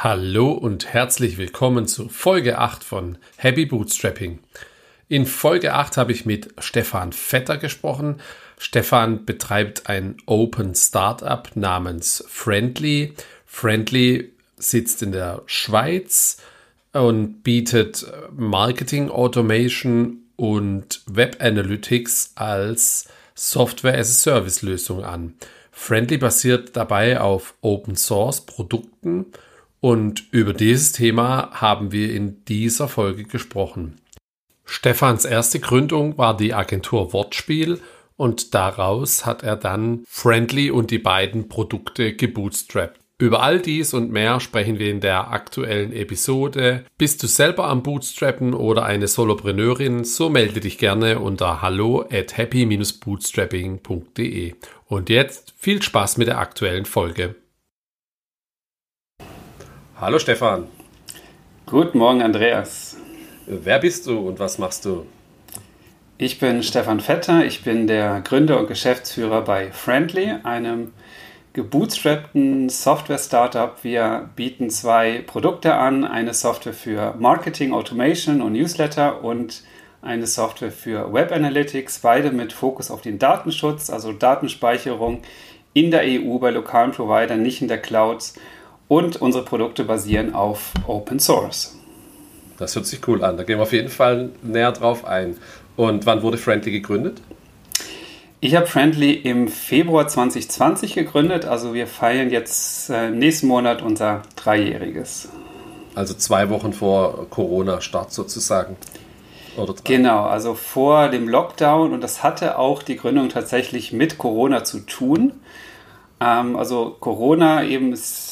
Hallo und herzlich willkommen zu Folge 8 von Happy Bootstrapping. In Folge 8 habe ich mit Stefan Vetter gesprochen. Stefan betreibt ein Open Startup namens Friendly. Friendly sitzt in der Schweiz und bietet Marketing Automation und Web Analytics als Software as a Service Lösung an. Friendly basiert dabei auf Open Source Produkten und über dieses Thema haben wir in dieser Folge gesprochen. Stefans erste Gründung war die Agentur Wortspiel und daraus hat er dann Friendly und die beiden Produkte gebootstrapped. Über all dies und mehr sprechen wir in der aktuellen Episode. Bist du selber am Bootstrappen oder eine Solopreneurin, so melde dich gerne unter hallo at happy-bootstrapping.de. Und jetzt viel Spaß mit der aktuellen Folge. Hallo Stefan. Guten Morgen, Andreas. Wer bist du und was machst du? Ich bin Stefan Vetter, ich bin der Gründer und Geschäftsführer bei Friendly, einem gebootstrappten Software-Startup. Wir bieten zwei Produkte an, eine Software für Marketing, Automation und Newsletter und eine Software für Web Analytics, beide mit Fokus auf den Datenschutz, also Datenspeicherung in der EU bei lokalen Providern, nicht in der Cloud und unsere Produkte basieren auf Open Source. Das hört sich cool an. Da gehen wir auf jeden Fall näher drauf ein. Und wann wurde Friendly gegründet? Ich habe Friendly im Februar 2020 gegründet. Also wir feiern jetzt äh, nächsten Monat unser Dreijähriges. Also zwei Wochen vor Corona-Start sozusagen. Genau, also vor dem Lockdown. Und das hatte auch die Gründung tatsächlich mit Corona zu tun. Ähm, also Corona eben ist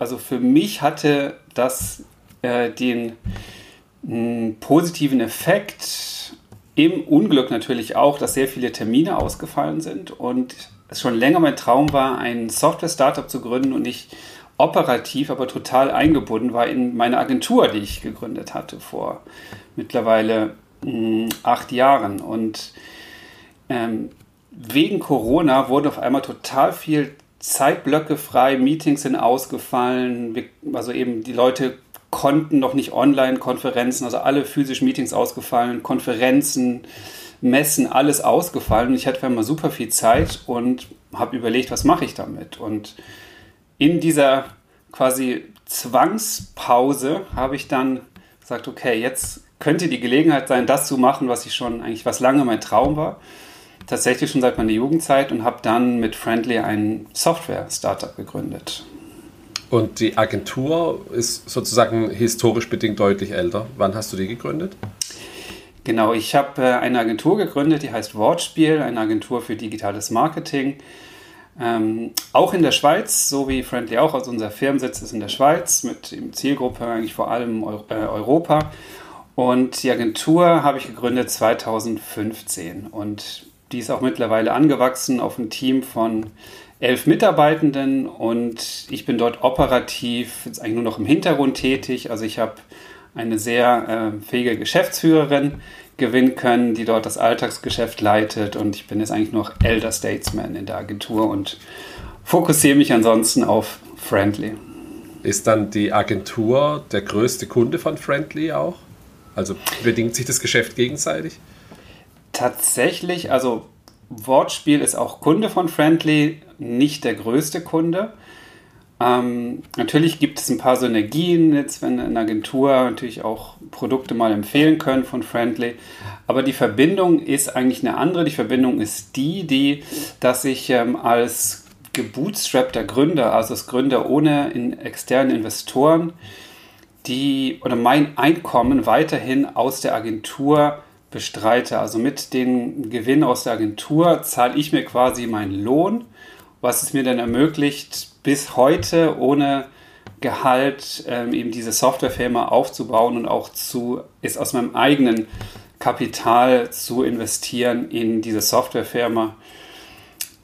also für mich hatte das äh, den mh, positiven Effekt im Unglück natürlich auch, dass sehr viele Termine ausgefallen sind und es schon länger mein Traum war, ein Software-Startup zu gründen und ich operativ, aber total eingebunden war in meine Agentur, die ich gegründet hatte vor mittlerweile mh, acht Jahren. Und ähm, wegen Corona wurde auf einmal total viel Zeitblöcke frei, Meetings sind ausgefallen, also eben die Leute konnten noch nicht Online-Konferenzen, also alle physischen Meetings ausgefallen, Konferenzen, Messen, alles ausgefallen. Ich hatte mal super viel Zeit und habe überlegt, was mache ich damit? Und in dieser quasi Zwangspause habe ich dann gesagt, okay, jetzt könnte die Gelegenheit sein, das zu machen, was ich schon eigentlich, was lange mein Traum war tatsächlich schon seit meiner Jugendzeit und habe dann mit Friendly ein Software-Startup gegründet. Und die Agentur ist sozusagen historisch bedingt deutlich älter. Wann hast du die gegründet? Genau, ich habe äh, eine Agentur gegründet, die heißt Wortspiel, eine Agentur für digitales Marketing. Ähm, auch in der Schweiz, so wie Friendly auch, also unser Firmensitz ist in der Schweiz, mit Zielgruppe eigentlich vor allem äh, Europa. Und die Agentur habe ich gegründet 2015. Und die ist auch mittlerweile angewachsen auf ein Team von elf Mitarbeitenden und ich bin dort operativ jetzt eigentlich nur noch im Hintergrund tätig. Also ich habe eine sehr äh, fähige Geschäftsführerin gewinnen können, die dort das Alltagsgeschäft leitet und ich bin jetzt eigentlich noch Elder Statesman in der Agentur und fokussiere mich ansonsten auf Friendly. Ist dann die Agentur der größte Kunde von Friendly auch? Also bedingt sich das Geschäft gegenseitig? Tatsächlich, also Wortspiel ist auch Kunde von Friendly, nicht der größte Kunde. Ähm, natürlich gibt es ein paar Synergien, jetzt wenn eine Agentur natürlich auch Produkte mal empfehlen können von Friendly. Aber die Verbindung ist eigentlich eine andere. Die Verbindung ist die, die, dass ich ähm, als gebootstrappter Gründer, also als Gründer ohne in externen Investoren, die oder mein Einkommen weiterhin aus der Agentur bestreite. Also mit den Gewinnen aus der Agentur zahle ich mir quasi meinen Lohn, was es mir dann ermöglicht, bis heute ohne Gehalt ähm, eben diese Softwarefirma aufzubauen und auch zu, ist aus meinem eigenen Kapital zu investieren in diese Softwarefirma,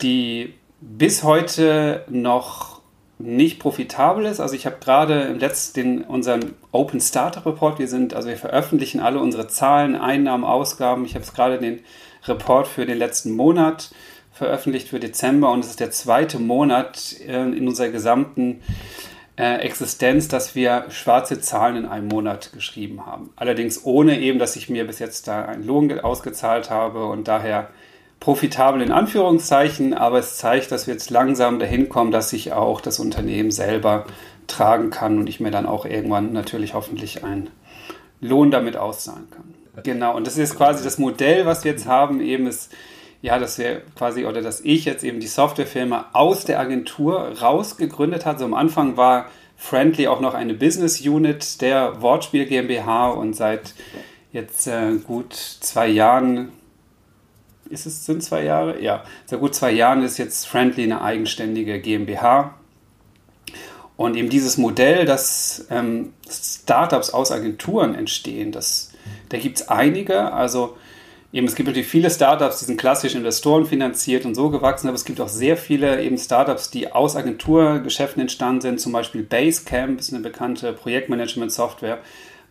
die bis heute noch nicht profitabel ist. Also ich habe gerade im letzten unseren Open Startup Report, wir sind, also wir veröffentlichen alle unsere Zahlen, Einnahmen, Ausgaben. Ich habe jetzt gerade den Report für den letzten Monat veröffentlicht für Dezember und es ist der zweite Monat äh, in unserer gesamten äh, Existenz, dass wir schwarze Zahlen in einem Monat geschrieben haben. Allerdings ohne eben, dass ich mir bis jetzt da einen Lohn ausgezahlt habe und daher profitabel in Anführungszeichen, aber es zeigt, dass wir jetzt langsam dahin kommen, dass sich auch das Unternehmen selber tragen kann und ich mir dann auch irgendwann natürlich hoffentlich einen Lohn damit auszahlen kann. Genau, und das ist quasi das Modell, was wir jetzt haben, eben ist, ja, dass wir quasi, oder dass ich jetzt eben die Softwarefirma aus der Agentur rausgegründet hat. So am Anfang war Friendly auch noch eine Business Unit der Wortspiel GmbH und seit jetzt äh, gut zwei Jahren, ist es, sind zwei Jahre? Ja, seit gut zwei Jahren ist jetzt Friendly eine eigenständige GmbH. Und eben dieses Modell, dass ähm, Startups aus Agenturen entstehen, das, da gibt es einige. Also eben, es gibt natürlich viele Startups, die sind klassisch Investoren finanziert und so gewachsen, aber es gibt auch sehr viele eben Startups, die aus Agenturgeschäften entstanden sind. Zum Beispiel Basecamp ist eine bekannte Projektmanagement-Software,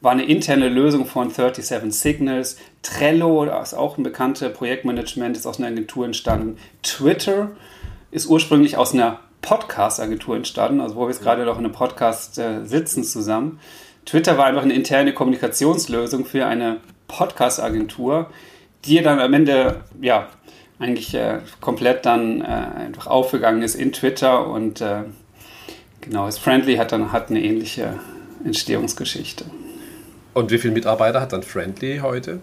war eine interne Lösung von 37 Signals. Trello ist auch ein bekanntes Projektmanagement, ist aus einer Agentur entstanden. Twitter ist ursprünglich aus einer Podcast-Agentur entstanden, also wo wir jetzt gerade noch in einem Podcast äh, sitzen zusammen. Twitter war einfach eine interne Kommunikationslösung für eine Podcast-Agentur, die dann am Ende, ja, eigentlich äh, komplett dann äh, einfach aufgegangen ist in Twitter und äh, genau, das Friendly hat dann hat eine ähnliche Entstehungsgeschichte. Und wie viele Mitarbeiter hat dann Friendly heute?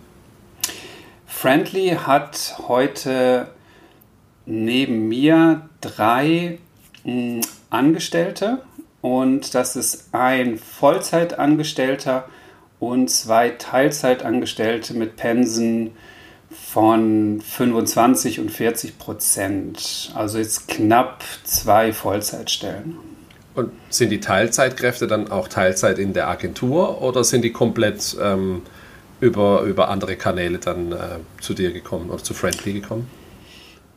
Friendly hat heute neben mir drei mh, mm, Angestellte und das ist ein Vollzeitangestellter und zwei Teilzeitangestellte mit Pensen von 25 und 40 Prozent. Also jetzt knapp zwei Vollzeitstellen. Und sind die Teilzeitkräfte dann auch Teilzeit in der Agentur oder sind die komplett ähm, über, über andere Kanäle dann äh, zu dir gekommen oder zu Friendly gekommen?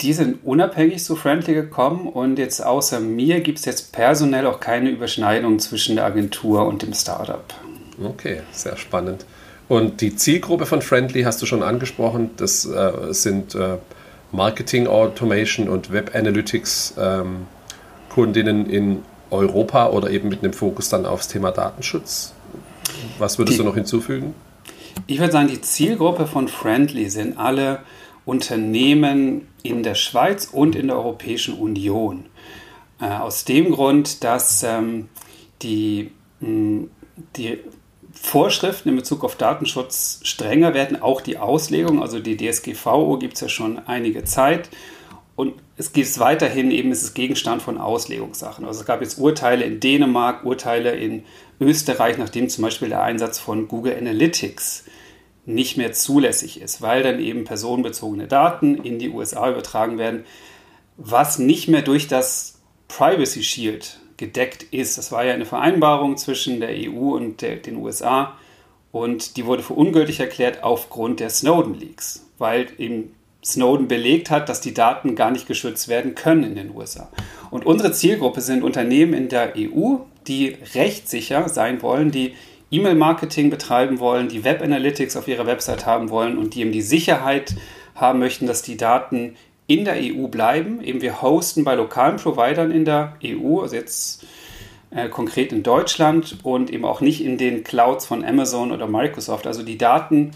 Die sind unabhängig zu Friendly gekommen und jetzt außer mir gibt es jetzt personell auch keine Überschneidung zwischen der Agentur und dem Startup. Okay, sehr spannend. Und die Zielgruppe von Friendly hast du schon angesprochen. Das äh, sind äh, Marketing Automation und Web Analytics ähm, Kundinnen in Europa oder eben mit einem Fokus dann aufs Thema Datenschutz. Was würdest die, du noch hinzufügen? Ich würde sagen, die Zielgruppe von Friendly sind alle Unternehmen in der Schweiz und in der Europäischen Union. Äh, aus dem Grund, dass ähm, die, mh, die Vorschriften in Bezug auf Datenschutz strenger werden, auch die Auslegung, also die DSGVO gibt es ja schon einige Zeit. Und es gibt weiterhin eben, es ist Gegenstand von Auslegungssachen. Also es gab jetzt Urteile in Dänemark, Urteile in Österreich, nachdem zum Beispiel der Einsatz von Google Analytics nicht mehr zulässig ist, weil dann eben personenbezogene Daten in die USA übertragen werden, was nicht mehr durch das Privacy Shield gedeckt ist. Das war ja eine Vereinbarung zwischen der EU und der, den USA und die wurde für ungültig erklärt aufgrund der Snowden-Leaks, weil eben Snowden belegt hat, dass die Daten gar nicht geschützt werden können in den USA. Und unsere Zielgruppe sind Unternehmen in der EU, die rechtssicher sein wollen, die E-Mail-Marketing betreiben wollen, die Web Analytics auf ihrer Website haben wollen und die eben die Sicherheit haben möchten, dass die Daten in der EU bleiben. Eben wir hosten bei lokalen Providern in der EU, also jetzt äh, konkret in Deutschland und eben auch nicht in den Clouds von Amazon oder Microsoft. Also die Daten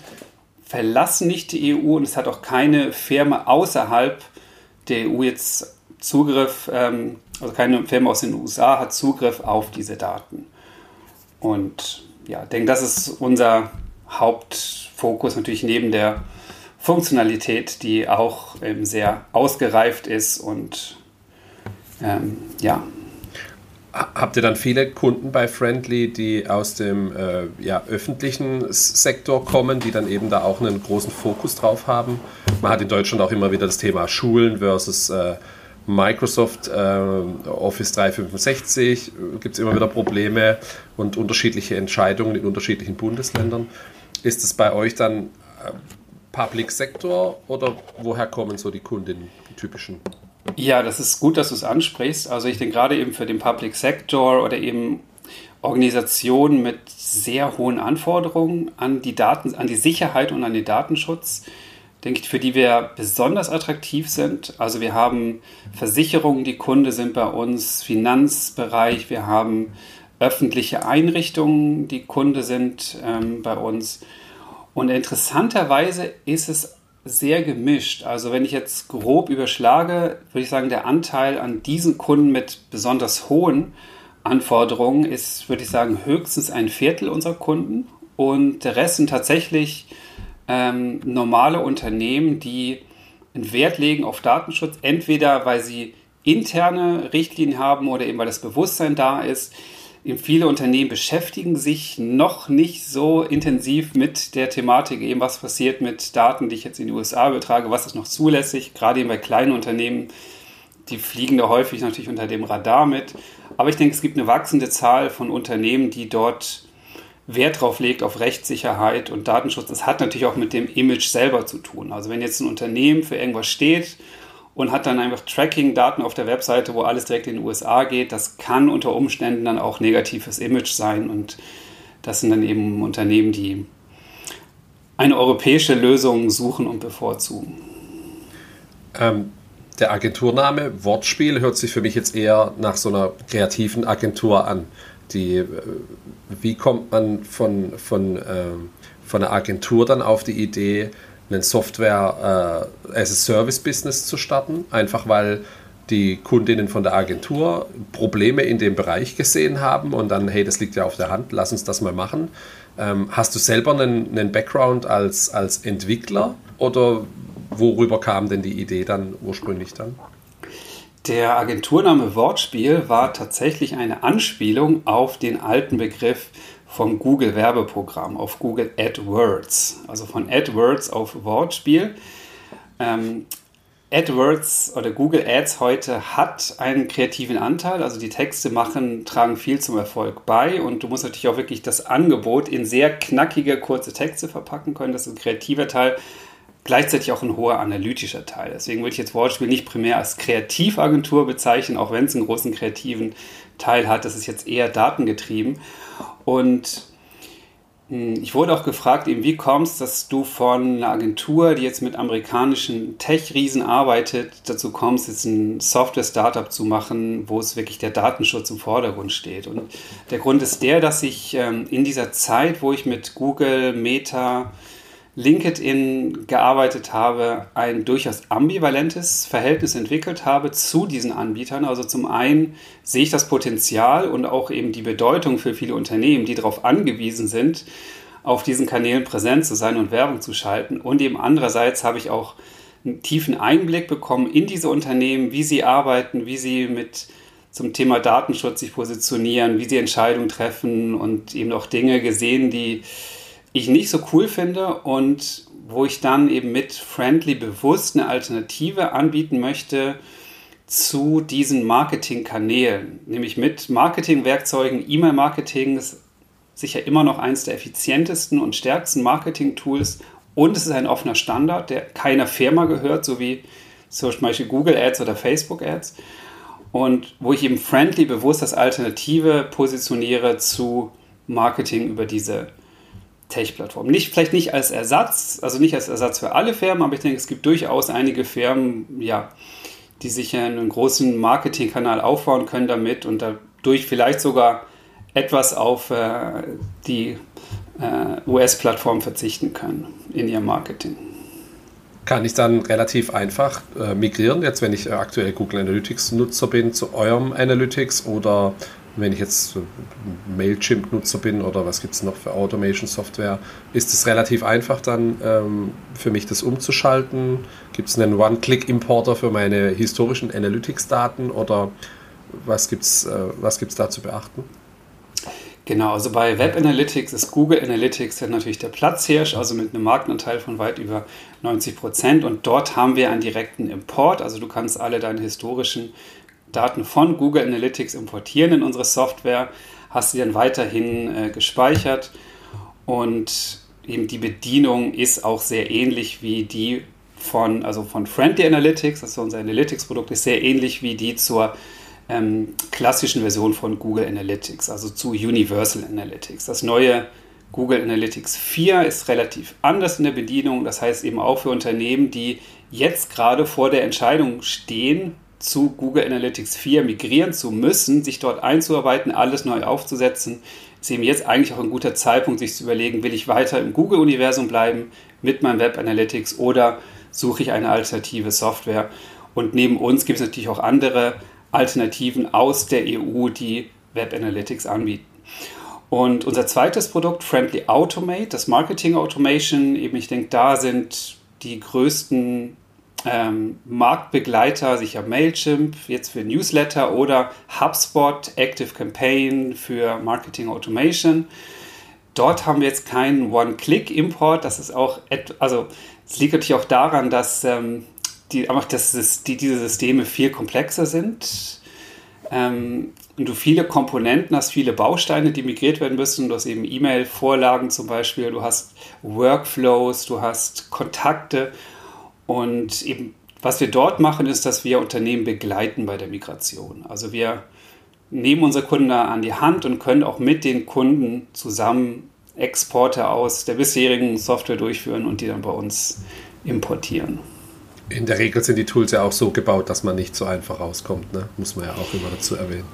verlassen nicht die EU und es hat auch keine Firma außerhalb der EU jetzt Zugriff, ähm, also keine Firma aus den USA hat Zugriff auf diese Daten. Und ja, denke, das ist unser Hauptfokus natürlich neben der Funktionalität, die auch ähm, sehr ausgereift ist und ähm, ja. Habt ihr dann viele Kunden bei Friendly, die aus dem äh, ja, öffentlichen Sektor kommen, die dann eben da auch einen großen Fokus drauf haben? Man hat in Deutschland auch immer wieder das Thema Schulen versus äh, Microsoft äh, Office 365 gibt es immer wieder Probleme und unterschiedliche Entscheidungen in unterschiedlichen Bundesländern. Ist es bei euch dann äh, Public Sector oder woher kommen so die Kundinnen, die typischen? Ja, das ist gut, dass du es ansprichst. Also ich denke gerade eben für den Public Sector oder eben Organisationen mit sehr hohen Anforderungen an die Daten, an die Sicherheit und an den Datenschutz denke ich, für die wir besonders attraktiv sind. Also wir haben Versicherungen, die Kunde sind bei uns, Finanzbereich, wir haben öffentliche Einrichtungen, die Kunde sind ähm, bei uns. Und interessanterweise ist es sehr gemischt. Also wenn ich jetzt grob überschlage, würde ich sagen, der Anteil an diesen Kunden mit besonders hohen Anforderungen ist, würde ich sagen, höchstens ein Viertel unserer Kunden. Und der Rest sind tatsächlich ähm, normale Unternehmen, die einen Wert legen auf Datenschutz, entweder weil sie interne Richtlinien haben oder eben weil das Bewusstsein da ist. Viele Unternehmen beschäftigen sich noch nicht so intensiv mit der Thematik, eben was passiert mit Daten, die ich jetzt in die USA übertrage, was ist noch zulässig, gerade eben bei kleinen Unternehmen, die fliegen da häufig natürlich unter dem Radar mit. Aber ich denke, es gibt eine wachsende Zahl von Unternehmen, die dort Wert drauf legt auf Rechtssicherheit und Datenschutz. Das hat natürlich auch mit dem Image selber zu tun. Also wenn jetzt ein Unternehmen für irgendwas steht und hat dann einfach Tracking-Daten auf der Webseite, wo alles direkt in die USA geht, das kann unter Umständen dann auch negatives Image sein. Und das sind dann eben Unternehmen, die eine europäische Lösung suchen und bevorzugen. Ähm, der Agenturname Wortspiel hört sich für mich jetzt eher nach so einer kreativen Agentur an die, äh, wie kommt man von, von, äh, von einer Agentur dann auf die Idee, einen Software äh, as a Service Business zu starten, einfach weil die Kundinnen von der Agentur Probleme in dem Bereich gesehen haben und dann, hey, das liegt ja auf der Hand, lass uns das mal machen. Ähm, hast du selber einen, einen Background als, als Entwickler oder worüber kam denn die Idee dann ursprünglich dann? Der Agenturname Wortspiel war tatsächlich eine Anspielung auf den alten Begriff vom Google Werbeprogramm, auf Google AdWords. Also von AdWords auf Wortspiel. Ähm, AdWords oder Google Ads heute hat einen kreativen Anteil, also die Texte machen, tragen viel zum Erfolg bei und du musst natürlich auch wirklich das Angebot in sehr knackige, kurze Texte verpacken können. Das ist ein kreativer Teil gleichzeitig auch ein hoher analytischer Teil. Deswegen würde ich jetzt Wortspiel nicht primär als Kreativagentur bezeichnen, auch wenn es einen großen kreativen Teil hat. Das ist jetzt eher datengetrieben. Und hm, ich wurde auch gefragt, eben, wie kommst dass du von einer Agentur, die jetzt mit amerikanischen Tech-Riesen arbeitet, dazu kommst, jetzt ein Software-Startup zu machen, wo es wirklich der Datenschutz im Vordergrund steht. Und der Grund ist der, dass ich ähm, in dieser Zeit, wo ich mit Google, Meta, LinkedIn gearbeitet habe, ein durchaus ambivalentes Verhältnis entwickelt habe zu diesen Anbietern. Also zum einen sehe ich das Potenzial und auch eben die Bedeutung für viele Unternehmen, die darauf angewiesen sind, auf diesen Kanälen präsent zu sein und Werbung zu schalten. Und eben andererseits habe ich auch einen tiefen Einblick bekommen in diese Unternehmen, wie sie arbeiten, wie sie mit zum Thema Datenschutz sich positionieren, wie sie Entscheidungen treffen und eben auch Dinge gesehen, die ich nicht so cool finde und wo ich dann eben mit Friendly bewusst eine Alternative anbieten möchte zu diesen Marketingkanälen, nämlich mit Marketingwerkzeugen. E-Mail-Marketing ist sicher immer noch eines der effizientesten und stärksten Marketing-Tools und es ist ein offener Standard, der keiner Firma gehört, so wie zum Beispiel Google Ads oder Facebook Ads. Und wo ich eben Friendly bewusst als Alternative positioniere zu Marketing über diese Tech-Plattform. Nicht, vielleicht nicht als Ersatz, also nicht als Ersatz für alle Firmen, aber ich denke, es gibt durchaus einige Firmen, ja, die sich einen großen Marketingkanal aufbauen können damit und dadurch vielleicht sogar etwas auf äh, die äh, US-Plattform verzichten können in ihrem Marketing. Kann ich dann relativ einfach äh, migrieren, jetzt wenn ich äh, aktuell Google Analytics Nutzer bin, zu eurem Analytics oder wenn ich jetzt Mailchimp-Nutzer bin oder was gibt es noch für Automation-Software, ist es relativ einfach dann ähm, für mich das umzuschalten. Gibt es einen One-Click-Importer für meine historischen Analytics-Daten oder was gibt es äh, da zu beachten? Genau, also bei Web Analytics ist Google Analytics ja natürlich der Platzhirsch, also mit einem Marktanteil von weit über 90 Prozent. Und dort haben wir einen direkten Import, also du kannst alle deine historischen Daten von Google Analytics importieren in unsere Software, hast sie dann weiterhin äh, gespeichert. Und eben die Bedienung ist auch sehr ähnlich wie die von, also von Friendly Analytics, ist unser Analytics-Produkt, ist sehr ähnlich wie die zur ähm, klassischen Version von Google Analytics, also zu Universal Analytics. Das neue Google Analytics 4 ist relativ anders in der Bedienung, das heißt eben auch für Unternehmen, die jetzt gerade vor der Entscheidung stehen, zu Google Analytics 4 migrieren zu müssen, sich dort einzuarbeiten, alles neu aufzusetzen, ist eben jetzt eigentlich auch ein guter Zeitpunkt, sich zu überlegen, will ich weiter im Google-Universum bleiben mit meinem Web Analytics oder suche ich eine alternative Software. Und neben uns gibt es natürlich auch andere Alternativen aus der EU, die Web Analytics anbieten. Und unser zweites Produkt, Friendly Automate, das Marketing Automation, eben ich denke, da sind die größten ähm, Marktbegleiter, sicher Mailchimp jetzt für Newsletter oder HubSpot Active Campaign für Marketing Automation. Dort haben wir jetzt keinen One-Click-Import. Das ist auch, also es liegt natürlich auch daran, dass ähm, die, einfach dass die, diese Systeme viel komplexer sind. Ähm, und du viele Komponenten hast, viele Bausteine, die migriert werden müssen. Du hast eben E-Mail-Vorlagen zum Beispiel, du hast Workflows, du hast Kontakte. Und eben, was wir dort machen, ist, dass wir Unternehmen begleiten bei der Migration. Also wir nehmen unsere Kunden da an die Hand und können auch mit den Kunden zusammen Exporte aus der bisherigen Software durchführen und die dann bei uns importieren. In der Regel sind die Tools ja auch so gebaut, dass man nicht so einfach rauskommt, ne? muss man ja auch immer dazu erwähnen.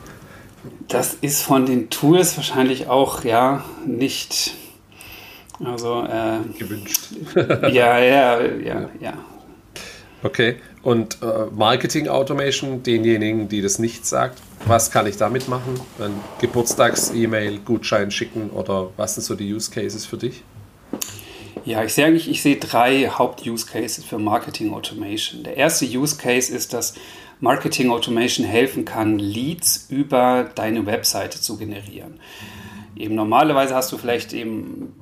Das ist von den Tools wahrscheinlich auch ja nicht also äh, gewünscht. ja, ja, ja, ja. Okay. Und äh, Marketing Automation, denjenigen, die das nicht sagt, was kann ich damit machen? Ein Geburtstags-E-Mail, Gutschein schicken oder was sind so die Use Cases für dich? Ja, ich sehe eigentlich, ich sehe drei Haupt-Use Cases für Marketing Automation. Der erste Use Case ist, dass Marketing Automation helfen kann, Leads über deine Webseite zu generieren. Eben normalerweise hast du vielleicht eben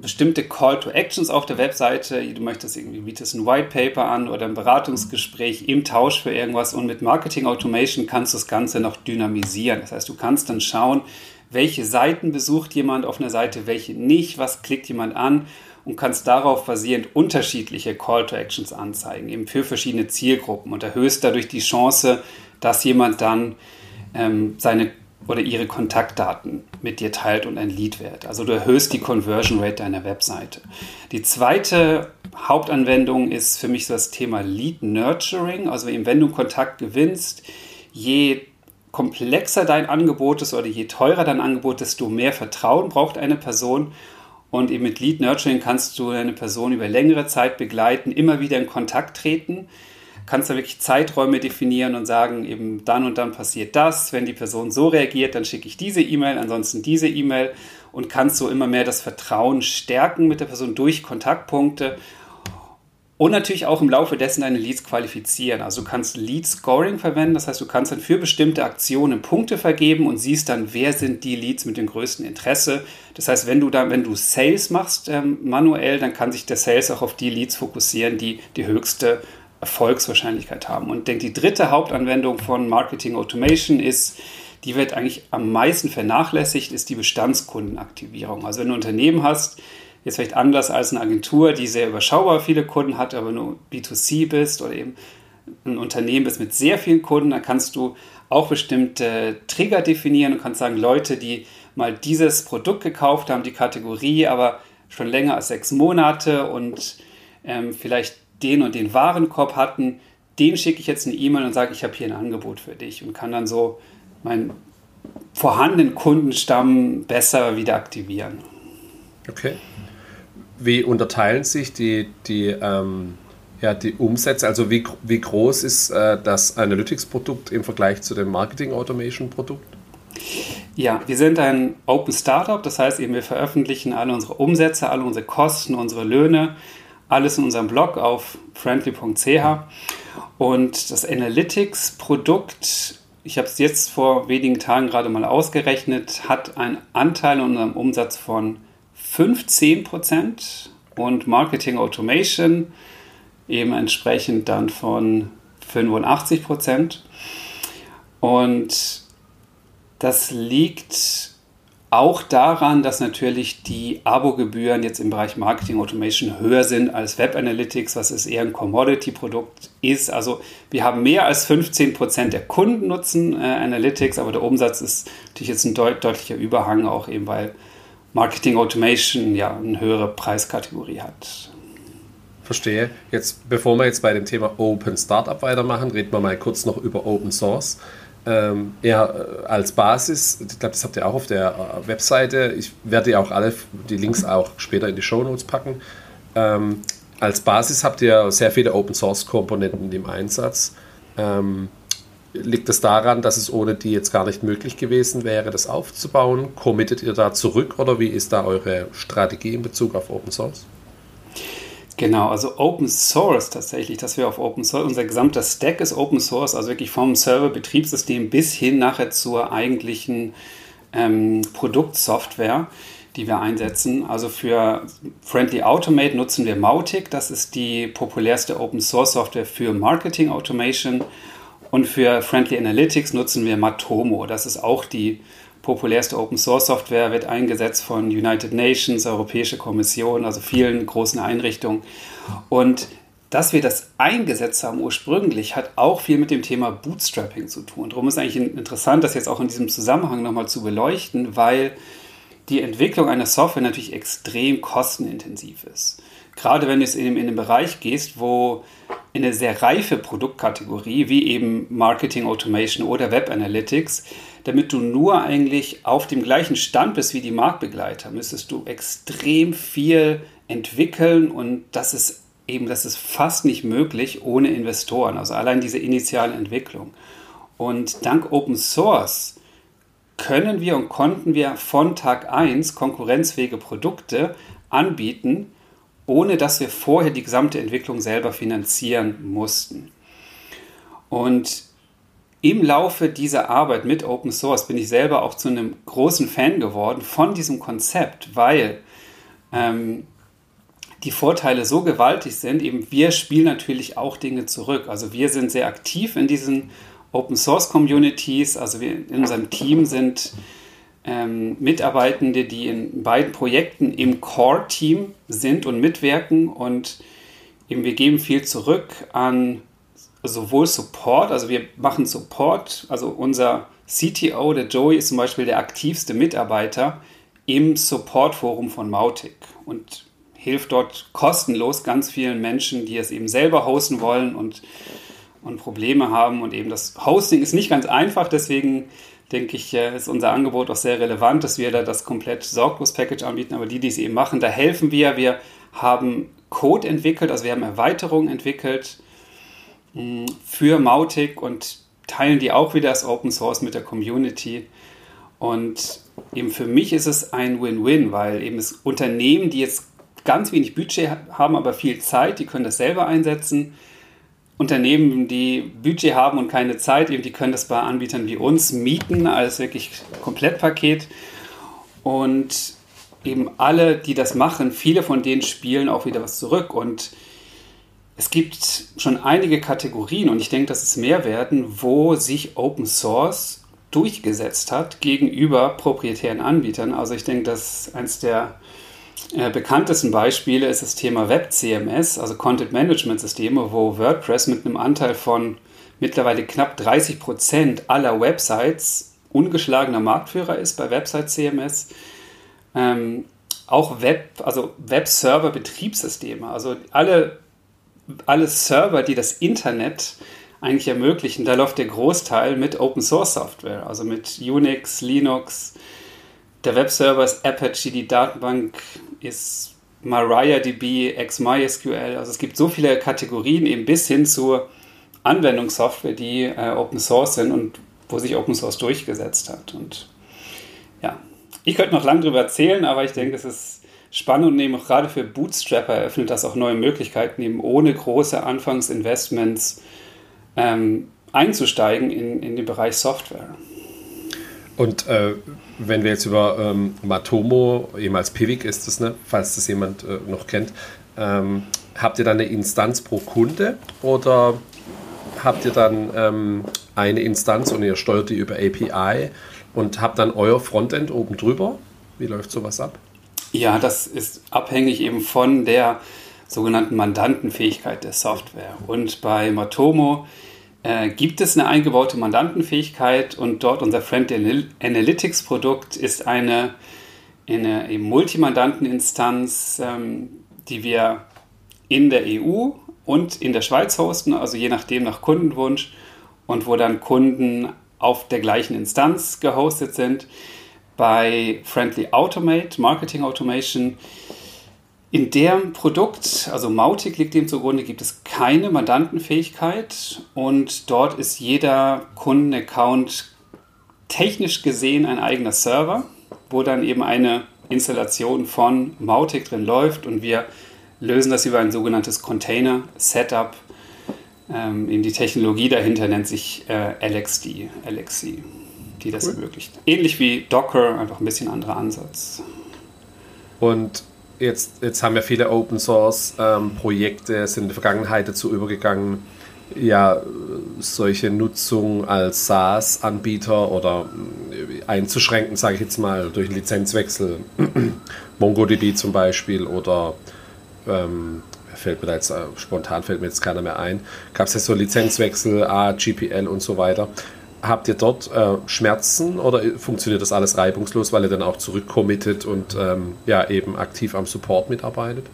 bestimmte Call to Actions auf der Webseite. Du möchtest irgendwie, bietest ein White Paper an oder ein Beratungsgespräch im Tausch für irgendwas und mit Marketing Automation kannst du das Ganze noch dynamisieren. Das heißt, du kannst dann schauen, welche Seiten besucht jemand auf einer Seite, welche nicht, was klickt jemand an und kannst darauf basierend unterschiedliche Call to Actions anzeigen, eben für verschiedene Zielgruppen und erhöhst dadurch die Chance, dass jemand dann ähm, seine oder ihre Kontaktdaten mit dir teilt und ein Lead wird. Also du erhöhst die Conversion Rate deiner Webseite. Die zweite Hauptanwendung ist für mich so das Thema Lead Nurturing. Also eben wenn du Kontakt gewinnst, je komplexer dein Angebot ist oder je teurer dein Angebot, desto mehr Vertrauen braucht eine Person. Und eben mit Lead Nurturing kannst du eine Person über längere Zeit begleiten, immer wieder in Kontakt treten kannst du wirklich Zeiträume definieren und sagen, eben dann und dann passiert das. Wenn die Person so reagiert, dann schicke ich diese E-Mail, ansonsten diese E-Mail und kannst so immer mehr das Vertrauen stärken mit der Person durch Kontaktpunkte und natürlich auch im Laufe dessen deine Leads qualifizieren. Also du kannst Lead Scoring verwenden, das heißt, du kannst dann für bestimmte Aktionen Punkte vergeben und siehst dann, wer sind die Leads mit dem größten Interesse. Das heißt, wenn du dann, wenn du Sales machst ähm, manuell, dann kann sich der Sales auch auf die Leads fokussieren, die die höchste Erfolgswahrscheinlichkeit haben. Und ich denke, die dritte Hauptanwendung von Marketing Automation ist, die wird eigentlich am meisten vernachlässigt, ist die Bestandskundenaktivierung. Also wenn du ein Unternehmen hast, jetzt vielleicht anders als eine Agentur, die sehr überschaubar viele Kunden hat, aber nur B2C bist oder eben ein Unternehmen bist mit sehr vielen Kunden, dann kannst du auch bestimmte Trigger definieren und kannst sagen, Leute, die mal dieses Produkt gekauft haben, die Kategorie, aber schon länger als sechs Monate und ähm, vielleicht den und den Warenkorb hatten, den schicke ich jetzt eine E-Mail und sage, ich habe hier ein Angebot für dich und kann dann so meinen vorhandenen Kundenstamm besser wieder aktivieren. Okay. Wie unterteilen sich die, die, ähm, ja, die Umsätze? Also wie, wie groß ist äh, das Analytics-Produkt im Vergleich zu dem Marketing-Automation-Produkt? Ja, wir sind ein Open Startup, das heißt eben, wir veröffentlichen alle unsere Umsätze, alle unsere Kosten, unsere Löhne alles in unserem Blog auf friendly.ch. Und das Analytics-Produkt, ich habe es jetzt vor wenigen Tagen gerade mal ausgerechnet, hat einen Anteil in unserem Umsatz von 15% und Marketing Automation eben entsprechend dann von 85%. Und das liegt auch daran, dass natürlich die Abo-Gebühren jetzt im Bereich Marketing Automation höher sind als Web Analytics, was es eher ein Commodity-Produkt ist. Also wir haben mehr als 15 Prozent der Kunden nutzen äh, Analytics, aber der Umsatz ist natürlich jetzt ein deut deutlicher Überhang, auch eben, weil Marketing Automation ja eine höhere Preiskategorie hat. Verstehe. Jetzt, bevor wir jetzt bei dem Thema Open Startup weitermachen, reden wir mal kurz noch über Open Source. Ähm, ja, äh, als Basis, ich glaube, das habt ihr auch auf der äh, Webseite. Ich werde ja auch alle die Links auch später in die Show Notes packen. Ähm, als Basis habt ihr sehr viele Open Source Komponenten im Einsatz. Ähm, liegt es daran, dass es ohne die jetzt gar nicht möglich gewesen wäre, das aufzubauen? Committet ihr da zurück oder wie ist da eure Strategie in Bezug auf Open Source? Genau, also Open Source tatsächlich, dass wir auf Open Source, unser gesamter Stack ist Open Source, also wirklich vom Server-Betriebssystem bis hin nachher zur eigentlichen ähm, Produktsoftware, die wir einsetzen. Also für Friendly Automate nutzen wir Mautic, das ist die populärste Open Source Software für Marketing Automation. Und für Friendly Analytics nutzen wir Matomo, das ist auch die populärste Open Source Software wird eingesetzt von United Nations, Europäische Kommission, also vielen großen Einrichtungen. Und dass wir das eingesetzt haben ursprünglich, hat auch viel mit dem Thema Bootstrapping zu tun. Darum ist eigentlich interessant, das jetzt auch in diesem Zusammenhang nochmal zu beleuchten, weil die Entwicklung einer Software natürlich extrem kostenintensiv ist. Gerade wenn du es in, in den Bereich gehst, wo in eine sehr reife Produktkategorie, wie eben Marketing Automation oder Web Analytics, damit du nur eigentlich auf dem gleichen Stand bist wie die Marktbegleiter, müsstest du extrem viel entwickeln und das ist eben, das ist fast nicht möglich ohne Investoren, also allein diese initiale Entwicklung. Und dank Open Source können wir und konnten wir von Tag 1 konkurrenzfähige Produkte anbieten, ohne dass wir vorher die gesamte Entwicklung selber finanzieren mussten. Und im Laufe dieser Arbeit mit Open Source bin ich selber auch zu einem großen Fan geworden von diesem Konzept, weil ähm, die Vorteile so gewaltig sind. Eben wir spielen natürlich auch Dinge zurück. Also wir sind sehr aktiv in diesen Open Source Communities. Also wir in unserem Team sind ähm, Mitarbeitende, die in beiden Projekten im Core-Team sind und mitwirken und eben wir geben viel zurück an sowohl Support, also wir machen Support, also unser CTO, der Joey, ist zum Beispiel der aktivste Mitarbeiter im Support-Forum von Mautic und hilft dort kostenlos ganz vielen Menschen, die es eben selber hosten wollen und, und Probleme haben. Und eben das Hosting ist nicht ganz einfach, deswegen denke ich, äh, ist unser Angebot auch sehr relevant, dass wir da das komplett Sorglos-Package anbieten. Aber die, die es eben machen, da helfen wir. Wir haben Code entwickelt, also wir haben Erweiterungen entwickelt, für Mautic und teilen die auch wieder als Open Source mit der Community. Und eben für mich ist es ein Win-Win, weil eben es Unternehmen, die jetzt ganz wenig Budget haben, aber viel Zeit, die können das selber einsetzen. Unternehmen, die Budget haben und keine Zeit, eben, die können das bei Anbietern wie uns mieten als wirklich Komplettpaket. Und eben alle, die das machen, viele von denen spielen auch wieder was zurück. Und es gibt schon einige Kategorien und ich denke, dass es mehr werden, wo sich Open Source durchgesetzt hat gegenüber proprietären Anbietern. Also ich denke, dass eines der äh, bekanntesten Beispiele ist das Thema Web CMS, also Content Management Systeme, wo WordPress mit einem Anteil von mittlerweile knapp 30 Prozent aller Websites ungeschlagener Marktführer ist bei Website CMS. Ähm, auch Web, also Web-Server-Betriebssysteme, also alle alle Server, die das Internet eigentlich ermöglichen, da läuft der Großteil mit Open Source Software, also mit Unix, Linux. Der Webserver ist Apache, die Datenbank ist MariaDB, XMySQL. Also es gibt so viele Kategorien eben bis hin zur Anwendungssoftware, die äh, Open Source sind und wo sich Open Source durchgesetzt hat. Und ja, ich könnte noch lange darüber erzählen, aber ich denke, es ist spannend und eben auch gerade für Bootstrapper eröffnet das auch neue Möglichkeiten, eben ohne große Anfangsinvestments ähm, einzusteigen in, in den Bereich Software. Und äh, wenn wir jetzt über ähm, Matomo, ehemals Pivik ist das, ne, falls das jemand äh, noch kennt, ähm, habt ihr dann eine Instanz pro Kunde oder habt ihr dann ähm, eine Instanz und ihr steuert die über API und habt dann euer Frontend oben drüber? Wie läuft sowas ab? Ja, das ist abhängig eben von der sogenannten Mandantenfähigkeit der Software. Und bei Matomo äh, gibt es eine eingebaute Mandantenfähigkeit und dort unser Friendly Analytics Produkt ist eine, eine Multimandanteninstanz, ähm, die wir in der EU und in der Schweiz hosten, also je nachdem nach Kundenwunsch und wo dann Kunden auf der gleichen Instanz gehostet sind. Bei Friendly Automate, Marketing Automation, in dem Produkt, also Mautic liegt dem zugrunde, gibt es keine Mandantenfähigkeit und dort ist jeder Kundenaccount technisch gesehen ein eigener Server, wo dann eben eine Installation von Mautic drin läuft und wir lösen das über ein sogenanntes Container-Setup. Ähm, die Technologie dahinter nennt sich äh, LXD, LXC, die das cool. ermöglicht. Ähnlich wie Docker, einfach ein bisschen anderer Ansatz. Und jetzt, jetzt haben ja viele Open Source ähm, Projekte, sind in der Vergangenheit dazu übergegangen, ja, solche Nutzung als SaaS-Anbieter oder äh, einzuschränken, sage ich jetzt mal, durch einen Lizenzwechsel. MongoDB zum Beispiel oder ähm, fällt mir da jetzt äh, spontan fällt mir jetzt keiner mehr ein. Gab es ja so Lizenzwechsel, A, GPL und so weiter. Habt ihr dort äh, Schmerzen oder funktioniert das alles reibungslos, weil ihr dann auch zurückkommittet und ähm, ja eben aktiv am Support mitarbeitet?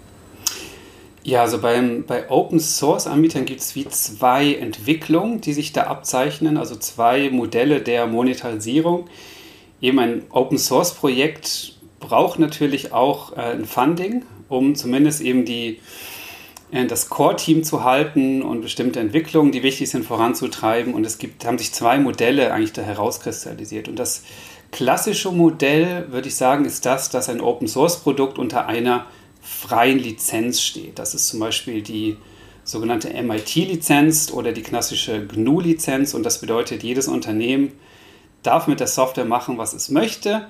Ja, also beim, bei Open Source Anbietern gibt es wie zwei Entwicklungen, die sich da abzeichnen, also zwei Modelle der Monetarisierung. Eben ein Open Source Projekt braucht natürlich auch äh, ein Funding, um zumindest eben die das Core-Team zu halten und bestimmte Entwicklungen, die wichtig sind, voranzutreiben. Und es gibt, haben sich zwei Modelle eigentlich da herauskristallisiert. Und das klassische Modell, würde ich sagen, ist das, dass ein Open-Source-Produkt unter einer freien Lizenz steht. Das ist zum Beispiel die sogenannte MIT-Lizenz oder die klassische GNU-Lizenz. Und das bedeutet, jedes Unternehmen darf mit der Software machen, was es möchte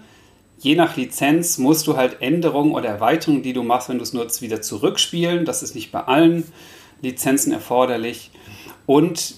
je nach Lizenz musst du halt Änderungen oder Erweiterungen, die du machst, wenn du es nutzt, wieder zurückspielen. Das ist nicht bei allen Lizenzen erforderlich. Und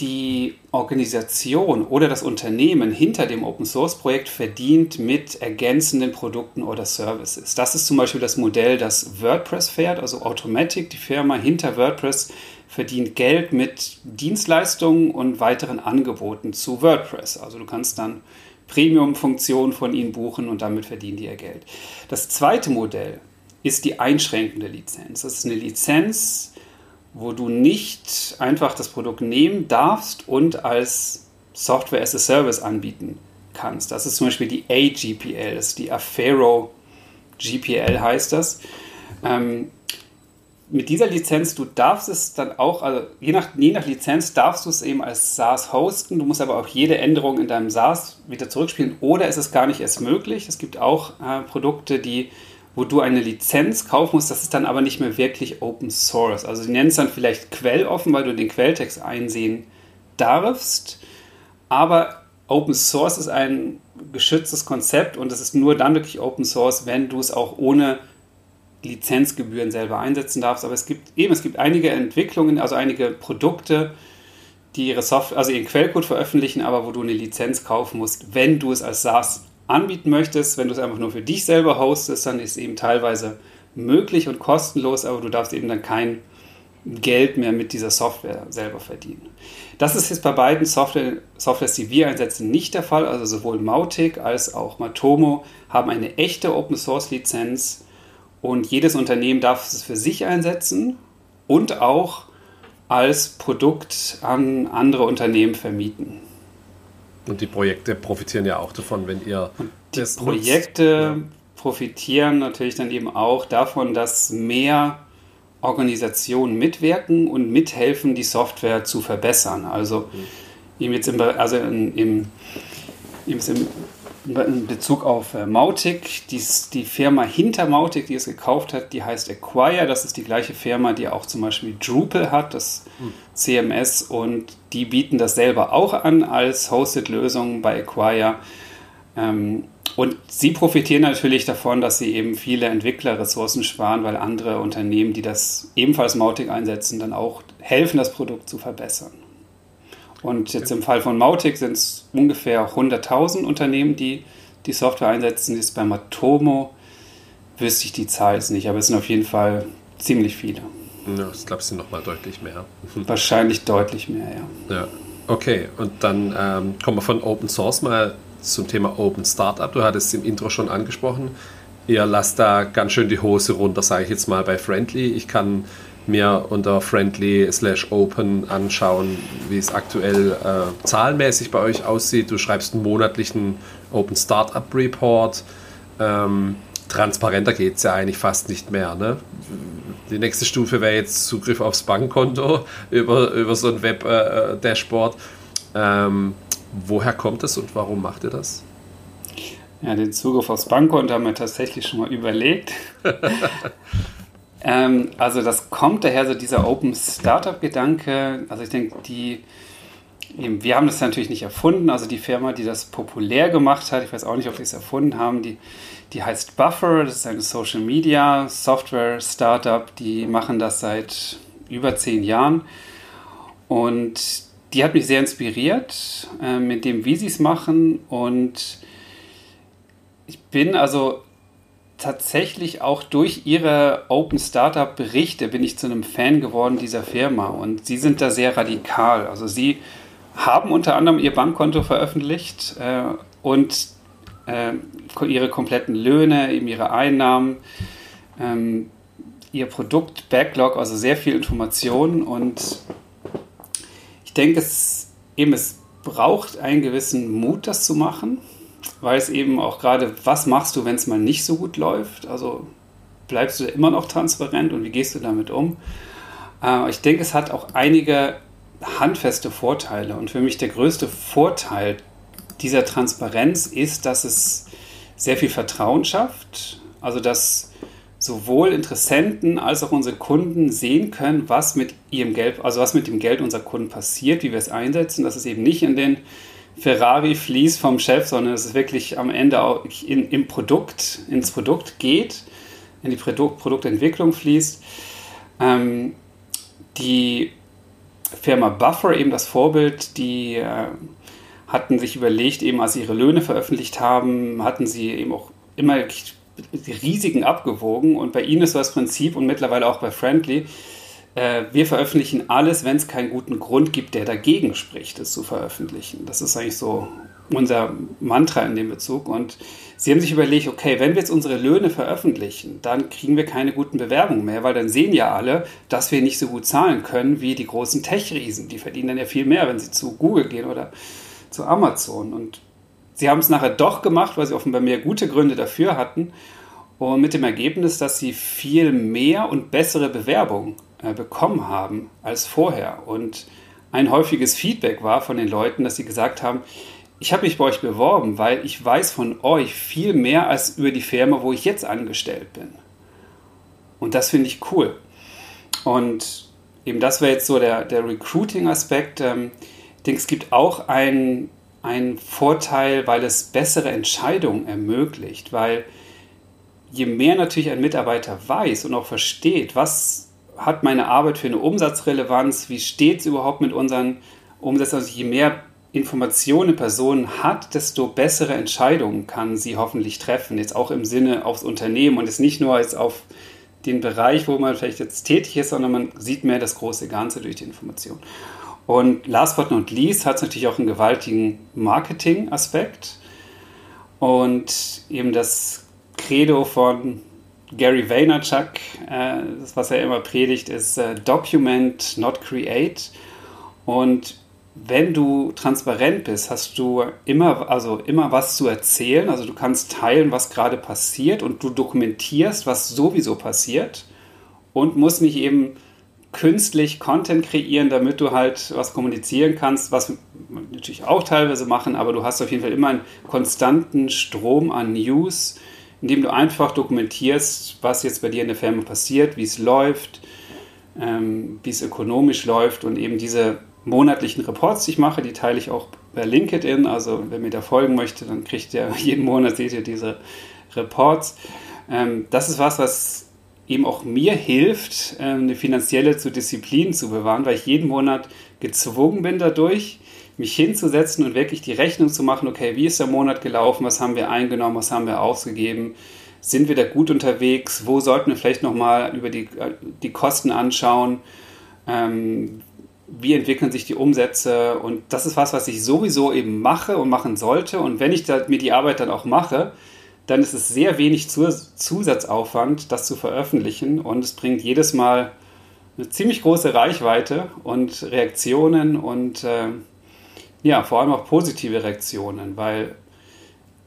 die Organisation oder das Unternehmen hinter dem Open Source Projekt verdient mit ergänzenden Produkten oder Services. Das ist zum Beispiel das Modell, das WordPress fährt, also Automatic, die Firma hinter WordPress verdient Geld mit Dienstleistungen und weiteren Angeboten zu WordPress. Also du kannst dann Premium-Funktion von ihnen buchen und damit verdienen die ihr Geld. Das zweite Modell ist die einschränkende Lizenz. Das ist eine Lizenz, wo du nicht einfach das Produkt nehmen darfst und als Software as a Service anbieten kannst. Das ist zum Beispiel die AGPL, das ist die Affero GPL heißt das. Ähm, mit dieser Lizenz, du darfst es dann auch, also je nach, je nach Lizenz darfst du es eben als SaaS hosten. Du musst aber auch jede Änderung in deinem SaaS wieder zurückspielen oder ist es gar nicht erst möglich. Es gibt auch äh, Produkte, die, wo du eine Lizenz kaufen musst, das ist dann aber nicht mehr wirklich Open Source. Also sie nennen es dann vielleicht quelloffen, weil du den Quelltext einsehen darfst. Aber Open Source ist ein geschütztes Konzept und es ist nur dann wirklich Open Source, wenn du es auch ohne Lizenzgebühren selber einsetzen darfst. Aber es gibt eben, es gibt einige Entwicklungen, also einige Produkte, die ihre Software, also ihren Quellcode veröffentlichen, aber wo du eine Lizenz kaufen musst, wenn du es als SaaS anbieten möchtest. Wenn du es einfach nur für dich selber hostest, dann ist es eben teilweise möglich und kostenlos, aber du darfst eben dann kein Geld mehr mit dieser Software selber verdienen. Das ist jetzt bei beiden Software, Softwares, die wir einsetzen, nicht der Fall. Also sowohl Mautic als auch Matomo haben eine echte Open Source Lizenz und jedes Unternehmen darf es für sich einsetzen und auch als Produkt an andere Unternehmen vermieten. Und die Projekte profitieren ja auch davon, wenn ihr. Und die Projekte ja. profitieren natürlich dann eben auch davon, dass mehr Organisationen mitwirken und mithelfen, die Software zu verbessern. Also, mhm. eben jetzt im, also in, im, im in Bezug auf äh, Mautic. Dies, die Firma hinter Mautic, die es gekauft hat, die heißt Acquire. Das ist die gleiche Firma, die auch zum Beispiel Drupal hat, das hm. CMS. Und die bieten das selber auch an als Hosted-Lösung bei Acquire. Ähm, und sie profitieren natürlich davon, dass sie eben viele Entwicklerressourcen sparen, weil andere Unternehmen, die das ebenfalls Mautic einsetzen, dann auch helfen, das Produkt zu verbessern. Und jetzt im Fall von Mautic sind es ungefähr 100.000 Unternehmen, die die Software einsetzen. Jetzt bei Matomo wüsste ich die Zahl jetzt nicht, aber es sind auf jeden Fall ziemlich viele. Ja, ich glaube, es sind nochmal deutlich mehr. Wahrscheinlich deutlich mehr, ja. Ja, okay. Und dann ähm, kommen wir von Open Source mal zum Thema Open Startup. Du hattest es im Intro schon angesprochen. Ihr lasst da ganz schön die Hose runter, sage ich jetzt mal bei Friendly. Ich kann mir unter friendly slash open anschauen, wie es aktuell äh, zahlenmäßig bei euch aussieht. Du schreibst einen monatlichen Open Startup Report. Ähm, transparenter geht es ja eigentlich fast nicht mehr. Ne? Die nächste Stufe wäre jetzt Zugriff aufs Bankkonto über, über so ein Web-Dashboard. Äh, ähm, woher kommt das und warum macht ihr das? Ja, den Zugriff aufs Bankkonto haben wir tatsächlich schon mal überlegt. ähm, also das kommt daher so dieser Open Startup-Gedanke. Also ich denke, die wir haben das natürlich nicht erfunden. Also die Firma, die das populär gemacht hat, ich weiß auch nicht, ob sie es erfunden haben, die, die heißt Buffer. Das ist eine Social Media Software Startup. Die machen das seit über zehn Jahren. Und die hat mich sehr inspiriert äh, mit dem, wie sie es machen. Und ich bin also tatsächlich auch durch ihre Open Startup Berichte bin ich zu einem Fan geworden dieser Firma. Und sie sind da sehr radikal. Also sie haben unter anderem ihr Bankkonto veröffentlicht äh, und äh, ihre kompletten Löhne, eben ihre Einnahmen, ähm, ihr Produkt, Backlog, also sehr viel Information und ich denke, es eben es braucht einen gewissen Mut, das zu machen, weil es eben auch gerade, was machst du, wenn es mal nicht so gut läuft? Also bleibst du immer noch transparent und wie gehst du damit um? Äh, ich denke, es hat auch einige handfeste Vorteile. Und für mich der größte Vorteil dieser Transparenz ist, dass es sehr viel Vertrauen schafft. Also dass sowohl Interessenten als auch unsere Kunden sehen können, was mit ihrem Geld, also was mit dem Geld unserer Kunden passiert, wie wir es einsetzen, dass es eben nicht in den Ferrari fließt vom Chef, sondern dass es wirklich am Ende auch in, im Produkt, ins Produkt geht, in die Produkt, Produktentwicklung fließt. Ähm, die Firma Buffer, eben das Vorbild, die äh, hatten sich überlegt, eben als sie ihre Löhne veröffentlicht haben, hatten sie eben auch immer die Risiken abgewogen. Und bei ihnen ist so das Prinzip und mittlerweile auch bei Friendly, äh, wir veröffentlichen alles, wenn es keinen guten Grund gibt, der dagegen spricht, es zu veröffentlichen. Das ist eigentlich so unser Mantra in dem Bezug. Und sie haben sich überlegt, okay, wenn wir jetzt unsere Löhne veröffentlichen, dann kriegen wir keine guten Bewerbungen mehr, weil dann sehen ja alle, dass wir nicht so gut zahlen können wie die großen Tech-Riesen. Die verdienen dann ja viel mehr, wenn sie zu Google gehen oder zu Amazon. Und sie haben es nachher doch gemacht, weil sie offenbar mehr gute Gründe dafür hatten. Und mit dem Ergebnis, dass sie viel mehr und bessere Bewerbungen bekommen haben als vorher. Und ein häufiges Feedback war von den Leuten, dass sie gesagt haben, ich habe mich bei euch beworben, weil ich weiß von euch viel mehr als über die Firma, wo ich jetzt angestellt bin. Und das finde ich cool. Und eben das wäre jetzt so der, der Recruiting-Aspekt. Ähm, ich denke, es gibt auch einen, einen Vorteil, weil es bessere Entscheidungen ermöglicht, weil je mehr natürlich ein Mitarbeiter weiß und auch versteht, was hat meine Arbeit für eine Umsatzrelevanz, wie steht es überhaupt mit unseren Umsätzen, also je mehr Informationen Person hat, desto bessere Entscheidungen kann sie hoffentlich treffen. Jetzt auch im Sinne aufs Unternehmen und jetzt nicht nur jetzt auf den Bereich, wo man vielleicht jetzt tätig ist, sondern man sieht mehr das große Ganze durch die Information. Und last but not least hat es natürlich auch einen gewaltigen Marketing-Aspekt. Und eben das Credo von Gary Vaynerchuk, äh, das, was er immer predigt, ist äh, Document, not create. Und wenn du transparent bist, hast du immer, also immer was zu erzählen. Also du kannst teilen, was gerade passiert und du dokumentierst, was sowieso passiert und musst nicht eben künstlich Content kreieren, damit du halt was kommunizieren kannst, was natürlich auch teilweise machen, aber du hast auf jeden Fall immer einen konstanten Strom an News, indem du einfach dokumentierst, was jetzt bei dir in der Firma passiert, wie es läuft, ähm, wie es ökonomisch läuft und eben diese monatlichen Reports, die ich mache, die teile ich auch bei LinkedIn. Also wer mir da folgen möchte, dann kriegt ihr jeden Monat seht ihr diese Reports. Ähm, das ist was, was eben auch mir hilft, ähm, eine finanzielle Disziplin zu bewahren, weil ich jeden Monat gezwungen bin dadurch, mich hinzusetzen und wirklich die Rechnung zu machen, okay, wie ist der Monat gelaufen, was haben wir eingenommen, was haben wir ausgegeben, sind wir da gut unterwegs, wo sollten wir vielleicht nochmal über die, äh, die Kosten anschauen, ähm, wie entwickeln sich die Umsätze und das ist was, was ich sowieso eben mache und machen sollte und wenn ich da, mir die Arbeit dann auch mache, dann ist es sehr wenig Zusatzaufwand, das zu veröffentlichen und es bringt jedes Mal eine ziemlich große Reichweite und Reaktionen und äh, ja, vor allem auch positive Reaktionen, weil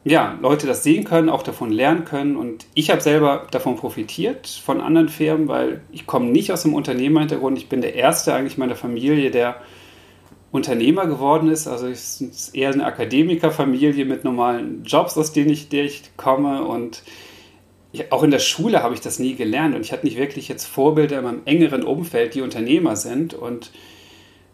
ja, Leute das sehen können, auch davon lernen können. Und ich habe selber davon profitiert von anderen Firmen, weil ich komme nicht aus dem Unternehmerhintergrund. Ich bin der Erste eigentlich meiner Familie, der Unternehmer geworden ist. Also es ist eher eine Akademikerfamilie mit normalen Jobs, aus denen ich, der ich komme. Und ich, auch in der Schule habe ich das nie gelernt. Und ich hatte nicht wirklich jetzt Vorbilder in meinem engeren Umfeld, die Unternehmer sind. Und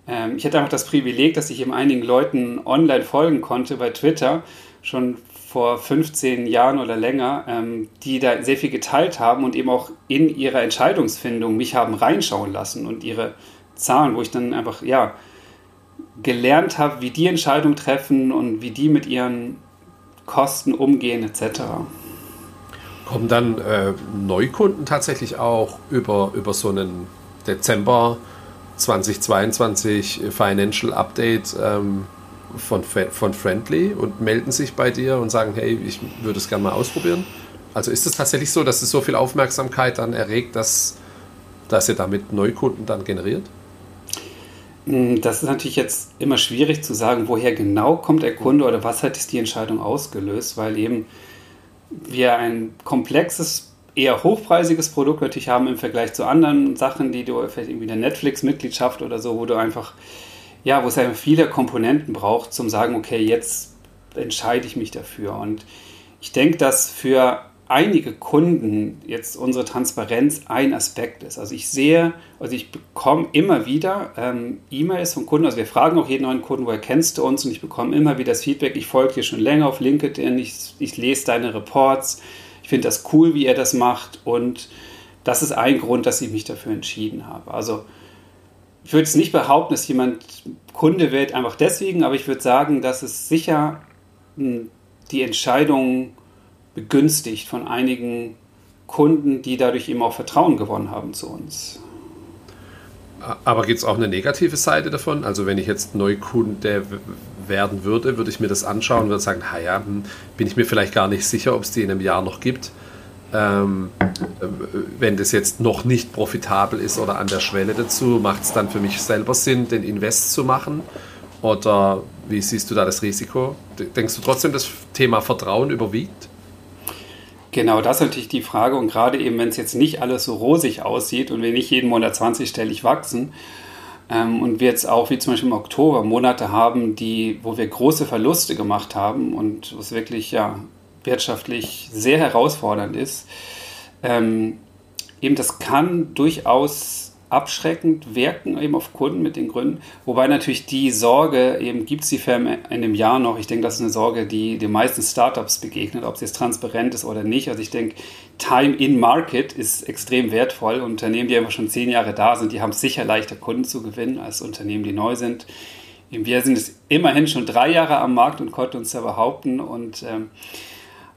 ähm, ich hatte einfach das Privileg, dass ich eben einigen Leuten online folgen konnte bei Twitter, schon vor 15 Jahren oder länger, ähm, die da sehr viel geteilt haben und eben auch in ihrer Entscheidungsfindung mich haben reinschauen lassen und ihre Zahlen, wo ich dann einfach, ja, gelernt habe, wie die Entscheidungen treffen und wie die mit ihren Kosten umgehen etc. Kommen dann äh, Neukunden tatsächlich auch über, über so einen Dezember 2022 Financial Update ähm, von, von Friendly und melden sich bei dir und sagen, hey, ich würde es gerne mal ausprobieren? Also ist es tatsächlich so, dass es so viel Aufmerksamkeit dann erregt, dass, dass ihr damit Neukunden dann generiert? Hm, das ist natürlich jetzt immer schwierig zu sagen, woher genau kommt der Kunde oder was hat die Entscheidung ausgelöst, weil eben wir ein komplexes, eher hochpreisiges Produkt natürlich haben im Vergleich zu anderen Sachen, die du vielleicht irgendwie eine Netflix-Mitgliedschaft oder so, wo du einfach, ja, wo es einfach viele Komponenten braucht, zum sagen, okay, jetzt entscheide ich mich dafür. Und ich denke, dass für einige Kunden jetzt unsere Transparenz ein Aspekt ist. Also ich sehe, also ich bekomme immer wieder ähm, E-Mails von Kunden, also wir fragen auch jeden neuen Kunden, woher kennst du uns? Und ich bekomme immer wieder das Feedback, ich folge dir schon länger auf LinkedIn, ich, ich lese deine Reports, finde das cool, wie ihr das macht und das ist ein Grund, dass ich mich dafür entschieden habe. Also ich würde es nicht behaupten, dass jemand Kunde wird einfach deswegen, aber ich würde sagen, dass es sicher hm, die Entscheidung begünstigt von einigen Kunden, die dadurch eben auch Vertrauen gewonnen haben zu uns. Aber gibt es auch eine negative Seite davon? Also wenn ich jetzt Neukunde werden würde, würde ich mir das anschauen und würde sagen, naja, hm, bin ich mir vielleicht gar nicht sicher, ob es die in einem Jahr noch gibt. Ähm, wenn das jetzt noch nicht profitabel ist oder an der Schwelle dazu, macht es dann für mich selber Sinn, den Invest zu machen? Oder wie siehst du da das Risiko? Denkst du trotzdem, das Thema Vertrauen überwiegt? Genau, das ist natürlich die Frage. Und gerade eben, wenn es jetzt nicht alles so rosig aussieht und wir nicht jeden Monat 20-stellig wachsen ähm, und wir jetzt auch, wie zum Beispiel im Oktober, Monate haben, die, wo wir große Verluste gemacht haben und was wirklich ja wirtschaftlich sehr herausfordernd ist, ähm, eben das kann durchaus abschreckend wirken eben auf Kunden mit den Gründen. Wobei natürlich die Sorge, eben gibt es die Firmen in dem Jahr noch, ich denke, das ist eine Sorge, die den meisten Startups begegnet, ob es jetzt transparent ist oder nicht. Also ich denke, Time in Market ist extrem wertvoll. Unternehmen, die einfach schon zehn Jahre da sind, die haben sicher leichter Kunden zu gewinnen als Unternehmen, die neu sind. Wir sind es immerhin schon drei Jahre am Markt und konnten uns da behaupten und ähm,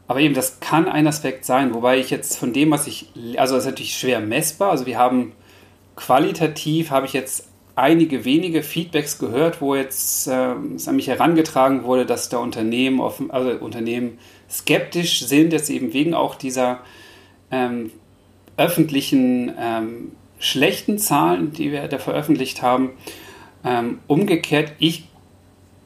aber eben, das kann ein Aspekt sein, wobei ich jetzt von dem, was ich, also das ist natürlich schwer messbar. Also wir haben qualitativ habe ich jetzt einige wenige Feedbacks gehört, wo jetzt äh, es an mich herangetragen wurde, dass da Unternehmen, offen, also Unternehmen skeptisch sind, jetzt eben wegen auch dieser ähm, öffentlichen ähm, schlechten Zahlen, die wir da veröffentlicht haben. Ähm, umgekehrt, ich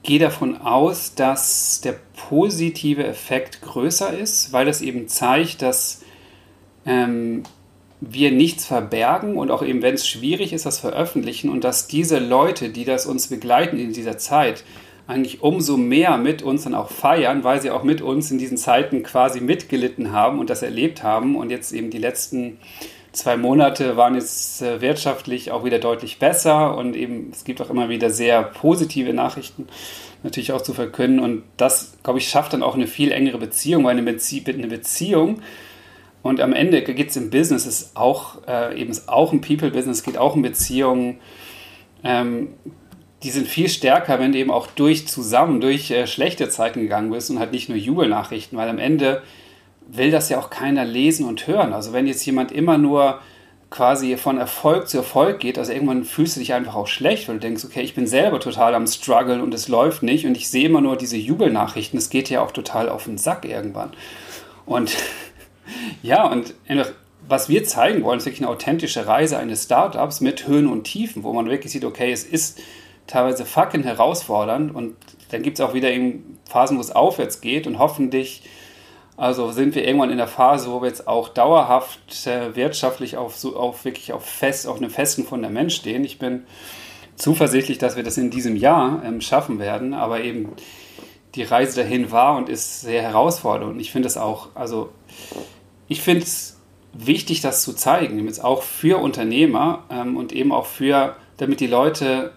gehe davon aus, dass der positive Effekt größer ist, weil das eben zeigt, dass ähm, wir nichts verbergen und auch eben, wenn es schwierig ist, das veröffentlichen und dass diese Leute, die das uns begleiten in dieser Zeit, eigentlich umso mehr mit uns dann auch feiern, weil sie auch mit uns in diesen Zeiten quasi mitgelitten haben und das erlebt haben. Und jetzt eben die letzten zwei Monate waren jetzt äh, wirtschaftlich auch wieder deutlich besser und eben es gibt auch immer wieder sehr positive Nachrichten natürlich auch zu verkünden. Und das, glaube ich, schafft dann auch eine viel engere Beziehung, weil eine, Bezie eine Beziehung und am Ende geht es im Business, ist auch, äh, eben ist auch ein People-Business, geht auch um Beziehungen. Ähm, die sind viel stärker, wenn du eben auch durch zusammen, durch äh, schlechte Zeiten gegangen bist und halt nicht nur Jubelnachrichten, weil am Ende will das ja auch keiner lesen und hören. Also wenn jetzt jemand immer nur quasi von Erfolg zu Erfolg geht, also irgendwann fühlst du dich einfach auch schlecht, weil du denkst, okay, ich bin selber total am Struggle und es läuft nicht und ich sehe immer nur diese Jubelnachrichten, es geht ja auch total auf den Sack irgendwann. Und ja, und was wir zeigen wollen, ist wirklich eine authentische Reise eines Startups mit Höhen und Tiefen, wo man wirklich sieht, okay, es ist teilweise fucking herausfordernd und dann gibt es auch wieder eben Phasen, wo es aufwärts geht und hoffentlich also sind wir irgendwann in der Phase, wo wir jetzt auch dauerhaft äh, wirtschaftlich auf, so, auf wirklich auf, fest, auf einem festen Fundament stehen. Ich bin zuversichtlich, dass wir das in diesem Jahr ähm, schaffen werden, aber eben die Reise dahin war und ist sehr herausfordernd. Und ich finde es auch, also ich finde es wichtig, das zu zeigen, jetzt auch für Unternehmer ähm, und eben auch für, damit die Leute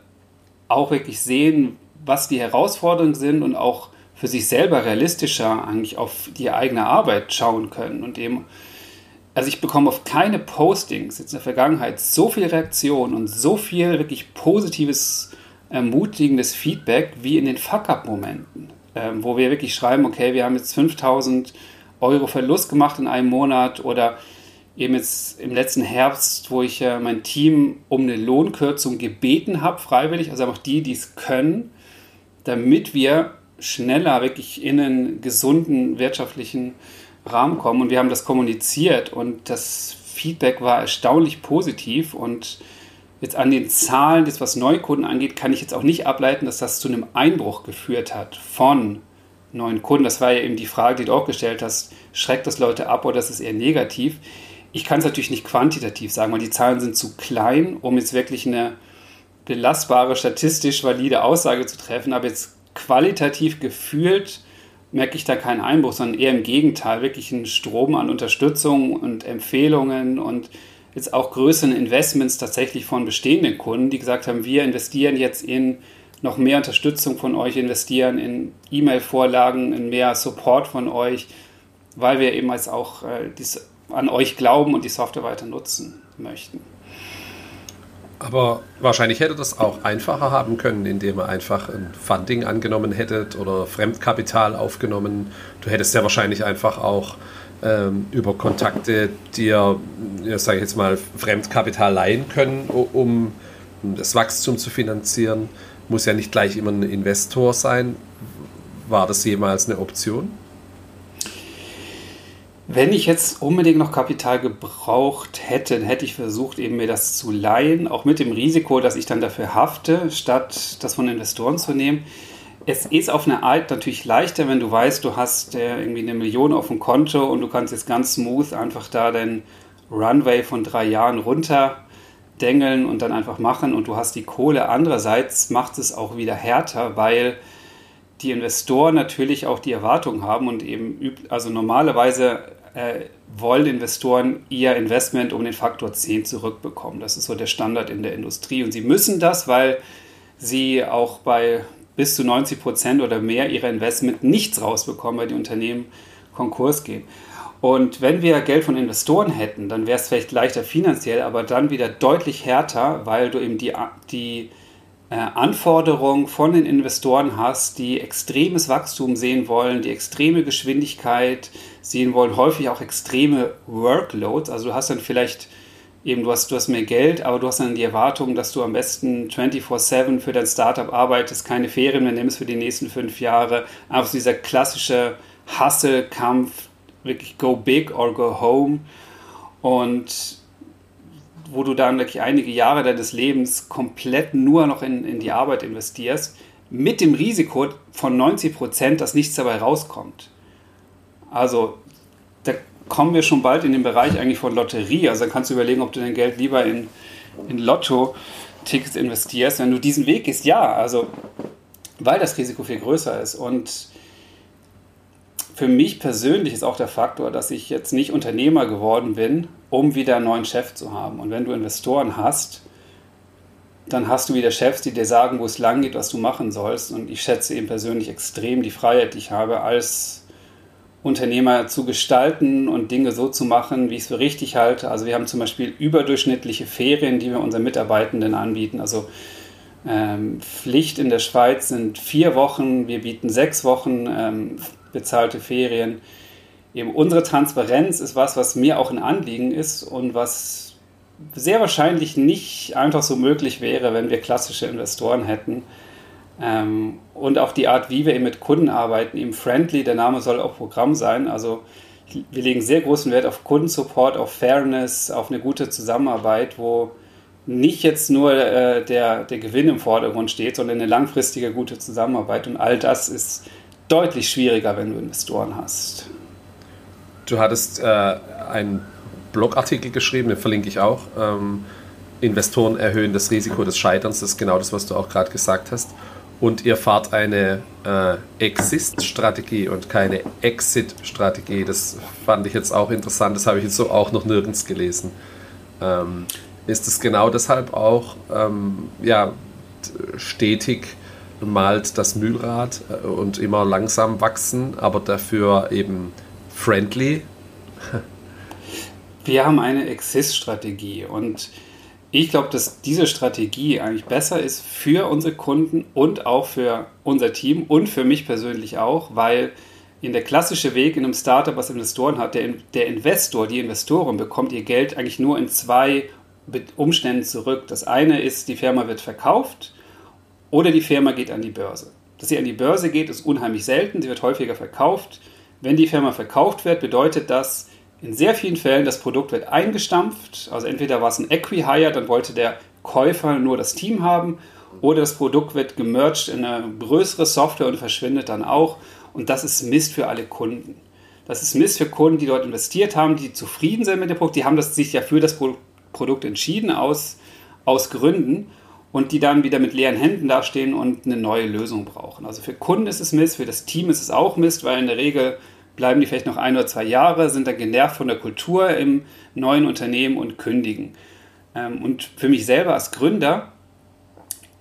auch wirklich sehen, was die Herausforderungen sind und auch für sich selber realistischer eigentlich auf die eigene Arbeit schauen können und eben also ich bekomme auf keine Postings jetzt in der Vergangenheit so viel Reaktion und so viel wirklich positives, ermutigendes Feedback wie in den Fuck-Up-Momenten, ähm, wo wir wirklich schreiben, okay, wir haben jetzt 5000 Euro Verlust gemacht in einem Monat oder eben jetzt im letzten Herbst, wo ich äh, mein Team um eine Lohnkürzung gebeten habe, freiwillig, also einfach die, die es können, damit wir schneller wirklich in einen gesunden wirtschaftlichen Rahmen kommen. Und wir haben das kommuniziert und das Feedback war erstaunlich positiv. Und jetzt an den Zahlen, das was Neukunden angeht, kann ich jetzt auch nicht ableiten, dass das zu einem Einbruch geführt hat von neuen Kunden. Das war ja eben die Frage, die du auch gestellt hast. Schreckt das Leute ab oder ist es eher negativ? Ich kann es natürlich nicht quantitativ sagen, weil die Zahlen sind zu klein, um jetzt wirklich eine belastbare, statistisch valide Aussage zu treffen. Aber jetzt qualitativ gefühlt merke ich da keinen Einbruch, sondern eher im Gegenteil, wirklich einen Strom an Unterstützung und Empfehlungen und jetzt auch größeren Investments tatsächlich von bestehenden Kunden, die gesagt haben, wir investieren jetzt in noch mehr Unterstützung von euch, investieren in E-Mail-Vorlagen, in mehr Support von euch, weil wir eben jetzt auch äh, dies, an euch glauben und die Software weiter nutzen möchten. Aber wahrscheinlich hätte das auch einfacher haben können, indem ihr einfach ein Funding angenommen hättet oder Fremdkapital aufgenommen. Du hättest ja wahrscheinlich einfach auch ähm, über Kontakte dir, ja, sage ich jetzt mal, Fremdkapital leihen können, um das Wachstum zu finanzieren. Muss ja nicht gleich immer ein Investor sein. War das jemals eine Option? Wenn ich jetzt unbedingt noch Kapital gebraucht hätte, hätte ich versucht, eben mir das zu leihen, auch mit dem Risiko, dass ich dann dafür hafte, statt das von Investoren zu nehmen. Es ist auf eine Art natürlich leichter, wenn du weißt, du hast äh, irgendwie eine Million auf dem Konto und du kannst jetzt ganz smooth einfach da dein Runway von drei Jahren runterdengeln und dann einfach machen und du hast die Kohle. Andererseits macht es auch wieder härter, weil die Investoren natürlich auch die Erwartung haben und eben, also normalerweise äh, wollen Investoren ihr Investment um den Faktor 10 zurückbekommen. Das ist so der Standard in der Industrie. Und sie müssen das, weil sie auch bei bis zu 90 Prozent oder mehr ihrer Investment nichts rausbekommen, weil die Unternehmen Konkurs gehen. Und wenn wir Geld von Investoren hätten, dann wäre es vielleicht leichter finanziell, aber dann wieder deutlich härter, weil du eben die, die äh, Anforderungen von den Investoren hast, die extremes Wachstum sehen wollen, die extreme Geschwindigkeit sehen wollen, häufig auch extreme Workloads. Also du hast dann vielleicht eben, du hast, du hast mehr Geld, aber du hast dann die Erwartung, dass du am besten 24-7 für dein Startup arbeitest, keine Ferien mehr nimmst für die nächsten fünf Jahre. Einfach so dieser klassische Hasse-Kampf, wirklich go big or go home. Und wo du dann wirklich einige Jahre deines Lebens komplett nur noch in, in die Arbeit investierst, mit dem Risiko von 90 Prozent, dass nichts dabei rauskommt. Also da kommen wir schon bald in den Bereich eigentlich von Lotterie. Also dann kannst du überlegen, ob du dein Geld lieber in, in Lotto-Tickets investierst. Wenn du diesen Weg gehst, ja, also weil das Risiko viel größer ist. Und für mich persönlich ist auch der Faktor, dass ich jetzt nicht Unternehmer geworden bin, um wieder einen neuen Chef zu haben. Und wenn du Investoren hast, dann hast du wieder Chefs, die dir sagen, wo es lang geht, was du machen sollst. Und ich schätze eben persönlich extrem die Freiheit, die ich habe, als Unternehmer zu gestalten und Dinge so zu machen, wie ich es für richtig halte. Also wir haben zum Beispiel überdurchschnittliche Ferien, die wir unseren Mitarbeitenden anbieten. Also ähm, Pflicht in der Schweiz sind vier Wochen, wir bieten sechs Wochen ähm, bezahlte Ferien. Eben unsere Transparenz ist was, was mir auch ein Anliegen ist und was sehr wahrscheinlich nicht einfach so möglich wäre, wenn wir klassische Investoren hätten. Ähm, und auch die Art, wie wir eben mit Kunden arbeiten, eben friendly, der Name soll auch Programm sein. Also wir legen sehr großen Wert auf Kundensupport, auf Fairness, auf eine gute Zusammenarbeit, wo nicht jetzt nur äh, der, der Gewinn im Vordergrund steht, sondern eine langfristige gute Zusammenarbeit. Und all das ist deutlich schwieriger, wenn du Investoren hast. Du hattest äh, einen Blogartikel geschrieben, den verlinke ich auch. Ähm, Investoren erhöhen das Risiko des Scheiterns, das ist genau das, was du auch gerade gesagt hast. Und ihr fahrt eine äh, Exist-Strategie und keine Exit-Strategie. Das fand ich jetzt auch interessant, das habe ich jetzt so auch noch nirgends gelesen. Ähm, ist es genau deshalb auch ähm, ja, stetig malt das Mühlrad äh, und immer langsam wachsen, aber dafür eben friendly? Wir haben eine Exist-Strategie und ich glaube, dass diese Strategie eigentlich besser ist für unsere Kunden und auch für unser Team und für mich persönlich auch, weil in der klassische Weg in einem Startup, was Investoren hat, der, der Investor, die Investoren bekommt ihr Geld eigentlich nur in zwei Umständen zurück. Das eine ist, die Firma wird verkauft oder die Firma geht an die Börse. Dass sie an die Börse geht, ist unheimlich selten, sie wird häufiger verkauft. Wenn die Firma verkauft wird, bedeutet das in sehr vielen Fällen, das Produkt wird eingestampft. Also entweder war es ein Equi-Hire, dann wollte der Käufer nur das Team haben, oder das Produkt wird gemerged in eine größere Software und verschwindet dann auch. Und das ist Mist für alle Kunden. Das ist Mist für Kunden, die dort investiert haben, die zufrieden sind mit dem Produkt. Die haben das, sich ja für das Produkt entschieden aus, aus Gründen und die dann wieder mit leeren Händen dastehen und eine neue Lösung brauchen. Also für Kunden ist es Mist, für das Team ist es auch Mist, weil in der Regel bleiben die vielleicht noch ein oder zwei Jahre, sind dann genervt von der Kultur im neuen Unternehmen und kündigen. Ähm, und für mich selber als Gründer,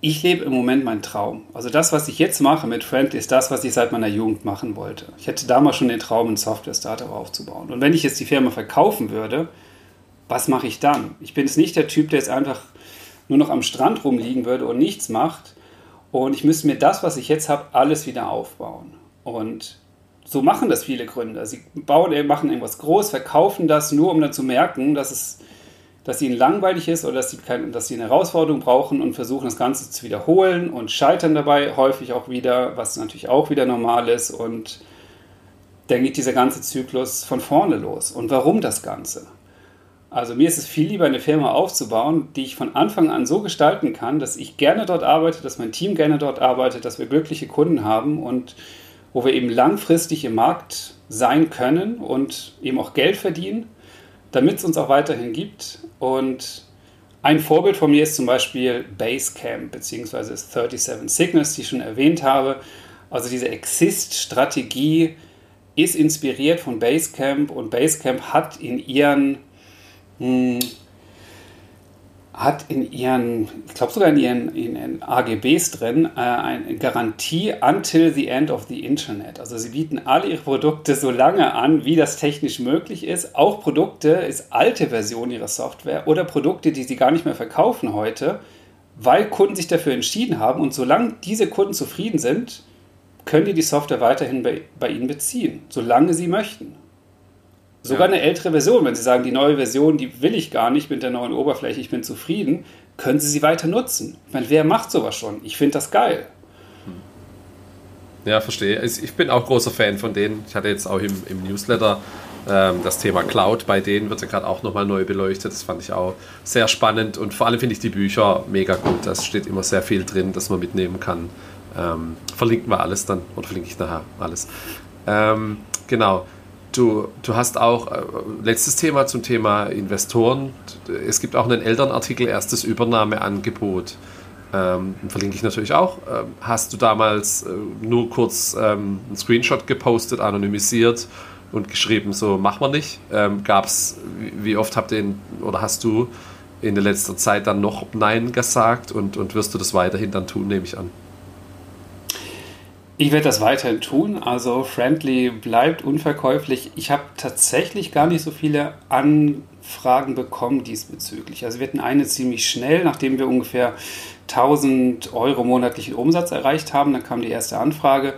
ich lebe im Moment meinen Traum. Also das, was ich jetzt mache mit Friendly, ist das, was ich seit meiner Jugend machen wollte. Ich hätte damals schon den Traum, ein Software-Startup aufzubauen. Und wenn ich jetzt die Firma verkaufen würde, was mache ich dann? Ich bin jetzt nicht der Typ, der jetzt einfach nur noch am Strand rumliegen würde und nichts macht. Und ich müsste mir das, was ich jetzt habe, alles wieder aufbauen. Und so machen das viele Gründer. Sie bauen, machen irgendwas groß, verkaufen das nur, um dann zu merken, dass es dass ihnen langweilig ist oder dass sie, kein, dass sie eine Herausforderung brauchen und versuchen das Ganze zu wiederholen und scheitern dabei häufig auch wieder, was natürlich auch wieder normal ist. Und dann geht dieser ganze Zyklus von vorne los. Und warum das Ganze? Also mir ist es viel lieber, eine Firma aufzubauen, die ich von Anfang an so gestalten kann, dass ich gerne dort arbeite, dass mein Team gerne dort arbeitet, dass wir glückliche Kunden haben und wo wir eben langfristig im Markt sein können und eben auch Geld verdienen, damit es uns auch weiterhin gibt. Und ein Vorbild von mir ist zum Beispiel Basecamp bzw. 37 Signals, die ich schon erwähnt habe. Also diese Exist-Strategie ist inspiriert von Basecamp und Basecamp hat in ihren hm, hat in ihren, ich glaube sogar in ihren, in ihren AGBs drin, äh, eine Garantie until the end of the Internet. Also sie bieten alle ihre Produkte so lange an, wie das technisch möglich ist. Auch Produkte ist alte Version ihrer Software oder Produkte, die sie gar nicht mehr verkaufen heute, weil Kunden sich dafür entschieden haben. Und solange diese Kunden zufrieden sind, können die die Software weiterhin bei, bei ihnen beziehen, solange sie möchten. Sogar ja. eine ältere Version, wenn Sie sagen, die neue Version, die will ich gar nicht mit der neuen Oberfläche, ich bin zufrieden, können Sie sie weiter nutzen. Ich meine, wer macht sowas schon? Ich finde das geil. Ja, verstehe. Ich bin auch großer Fan von denen. Ich hatte jetzt auch im, im Newsletter ähm, das Thema Cloud. Bei denen wird ja gerade auch nochmal neu beleuchtet. Das fand ich auch sehr spannend. Und vor allem finde ich die Bücher mega gut. Da steht immer sehr viel drin, das man mitnehmen kann. Ähm, verlinken wir alles dann, oder verlinke ich nachher alles. Ähm, genau. Du, du hast auch, äh, letztes Thema zum Thema Investoren. Es gibt auch einen Elternartikel, erstes Übernahmeangebot. Ähm, verlinke ich natürlich auch. Ähm, hast du damals äh, nur kurz ähm, einen Screenshot gepostet, anonymisiert und geschrieben, so machen wir nicht? Ähm, Gab es, wie oft habt ihr in, oder hast du in der letzten Zeit dann noch Nein gesagt und, und wirst du das weiterhin dann tun, nehme ich an? Ich werde das weiterhin tun. Also Friendly bleibt unverkäuflich. Ich habe tatsächlich gar nicht so viele Anfragen bekommen diesbezüglich. Also wir hatten eine ziemlich schnell, nachdem wir ungefähr 1000 Euro monatlichen Umsatz erreicht haben. Dann kam die erste Anfrage.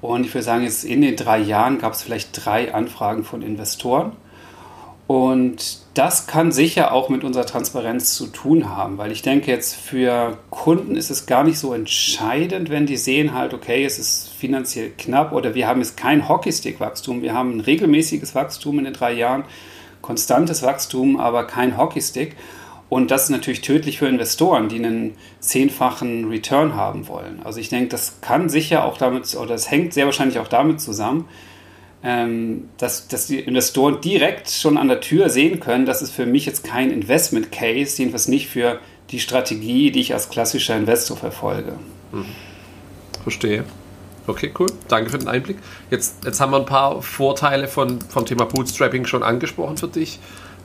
Und ich würde sagen, jetzt in den drei Jahren gab es vielleicht drei Anfragen von Investoren. Und das kann sicher auch mit unserer Transparenz zu tun haben, weil ich denke jetzt für Kunden ist es gar nicht so entscheidend, wenn die sehen halt, okay, es ist finanziell knapp oder wir haben jetzt kein Hockeystick-Wachstum, wir haben ein regelmäßiges Wachstum in den drei Jahren, konstantes Wachstum, aber kein Hockeystick. Und das ist natürlich tödlich für Investoren, die einen zehnfachen Return haben wollen. Also ich denke, das kann sicher auch damit, oder das hängt sehr wahrscheinlich auch damit zusammen, dass, dass die Investoren direkt schon an der Tür sehen können, das ist für mich jetzt kein Investment Case, jedenfalls nicht für die Strategie, die ich als klassischer Investor verfolge. Hm. Verstehe. Okay, cool. Danke für den Einblick. Jetzt, jetzt haben wir ein paar Vorteile von, vom Thema Bootstrapping schon angesprochen für dich.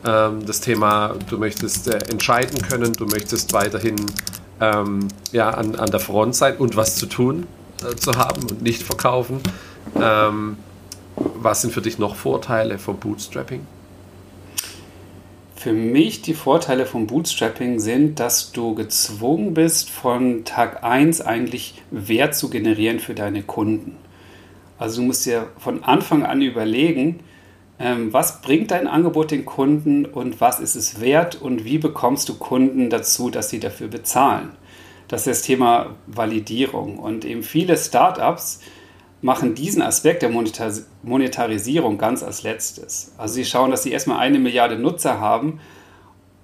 Ähm, das Thema, du möchtest äh, entscheiden können, du möchtest weiterhin ähm, ja, an, an der Front sein und was zu tun äh, zu haben und nicht verkaufen. Ähm, was sind für dich noch Vorteile vom Bootstrapping? Für mich die Vorteile vom Bootstrapping sind, dass du gezwungen bist, von Tag 1 eigentlich Wert zu generieren für deine Kunden. Also du musst dir von Anfang an überlegen, ähm, was bringt dein Angebot den Kunden und was ist es wert und wie bekommst du Kunden dazu, dass sie dafür bezahlen. Das ist das Thema Validierung. Und eben viele Startups machen diesen Aspekt der Monetarisierung ganz als letztes. Also sie schauen, dass sie erstmal eine Milliarde Nutzer haben,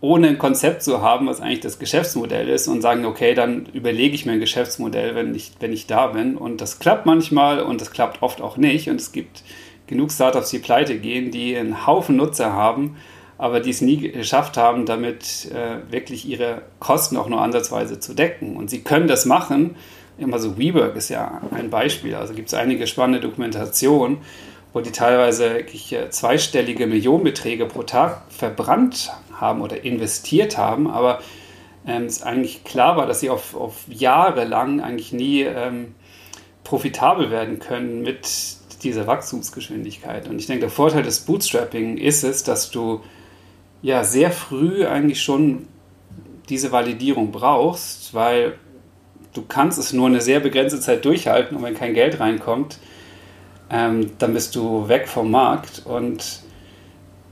ohne ein Konzept zu haben, was eigentlich das Geschäftsmodell ist und sagen, okay, dann überlege ich mir ein Geschäftsmodell, wenn ich, wenn ich da bin. Und das klappt manchmal und das klappt oft auch nicht. Und es gibt genug Startups, die pleite gehen, die einen Haufen Nutzer haben, aber die es nie geschafft haben, damit äh, wirklich ihre Kosten auch nur ansatzweise zu decken. Und sie können das machen, immer so WeWork ist ja ein Beispiel. Also gibt es einige spannende Dokumentationen, wo die teilweise äh, zweistellige Millionenbeträge pro Tag verbrannt haben oder investiert haben, aber ähm, es eigentlich klar war, dass sie auf, auf Jahre lang eigentlich nie ähm, profitabel werden können mit dieser Wachstumsgeschwindigkeit. Und ich denke, der Vorteil des Bootstrapping ist es, dass du ja sehr früh eigentlich schon diese Validierung brauchst, weil du kannst es nur eine sehr begrenzte Zeit durchhalten und wenn kein Geld reinkommt, ähm, dann bist du weg vom Markt und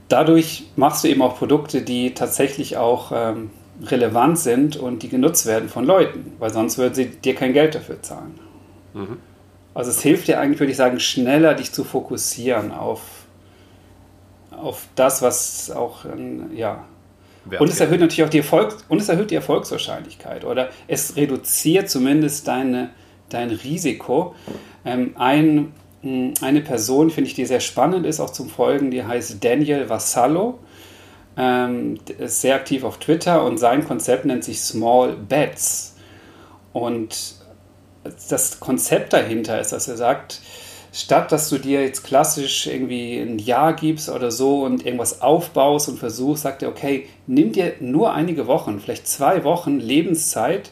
dadurch machst du eben auch Produkte, die tatsächlich auch ähm, relevant sind und die genutzt werden von Leuten, weil sonst würden sie dir kein Geld dafür zahlen. Mhm. Also es hilft dir eigentlich, würde ich sagen, schneller dich zu fokussieren auf, auf das, was auch, ja, und es erhöht natürlich auch die Erfolg und es erhöht die Erfolgswahrscheinlichkeit oder es reduziert zumindest deine, dein Risiko. Ähm, ein, eine Person, finde ich, die sehr spannend ist, auch zum Folgen, die heißt Daniel Vassallo. Ähm, ist sehr aktiv auf Twitter und sein Konzept nennt sich Small Bets. Und das Konzept dahinter ist, dass er sagt, statt dass du dir jetzt klassisch irgendwie ein Jahr gibst oder so und irgendwas aufbaust und versuchst, sagt er, okay, nimm dir nur einige Wochen, vielleicht zwei Wochen Lebenszeit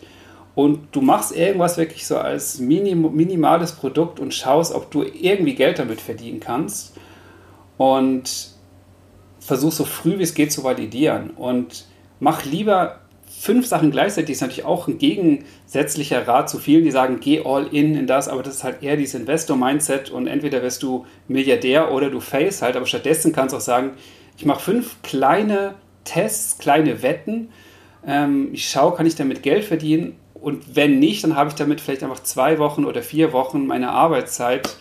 und du machst irgendwas wirklich so als minim minimales Produkt und schaust, ob du irgendwie Geld damit verdienen kannst und versuch so früh wie es geht zu validieren. Und mach lieber fünf Sachen gleichzeitig ist natürlich auch ein gegensätzlicher Rat zu vielen, die sagen, geh all in in das, aber das ist halt eher dieses Investor-Mindset und entweder wirst du Milliardär oder du failst halt, aber stattdessen kannst du auch sagen, ich mache fünf kleine Tests, kleine Wetten, ähm, ich schaue, kann ich damit Geld verdienen und wenn nicht, dann habe ich damit vielleicht einfach zwei Wochen oder vier Wochen meine Arbeitszeit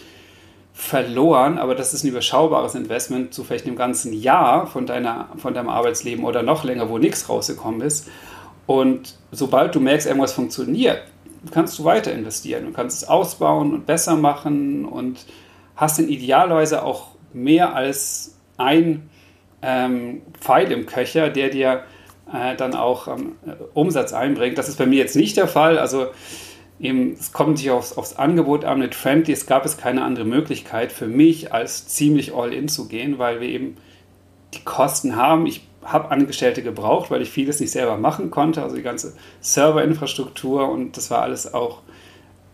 verloren, aber das ist ein überschaubares Investment zu vielleicht einem ganzen Jahr von, deiner, von deinem Arbeitsleben oder noch länger, wo nichts rausgekommen ist. Und sobald du merkst, irgendwas funktioniert, kannst du weiter investieren. Du kannst es ausbauen und besser machen und hast dann idealerweise auch mehr als ein ähm, Pfeil im Köcher, der dir äh, dann auch ähm, Umsatz einbringt. Das ist bei mir jetzt nicht der Fall. Also eben, es kommt sich aufs, aufs Angebot an. Mit Friendly es gab es keine andere Möglichkeit für mich, als ziemlich all-in zu gehen, weil wir eben die Kosten haben. Ich habe Angestellte gebraucht, weil ich vieles nicht selber machen konnte, also die ganze Serverinfrastruktur und das war alles auch,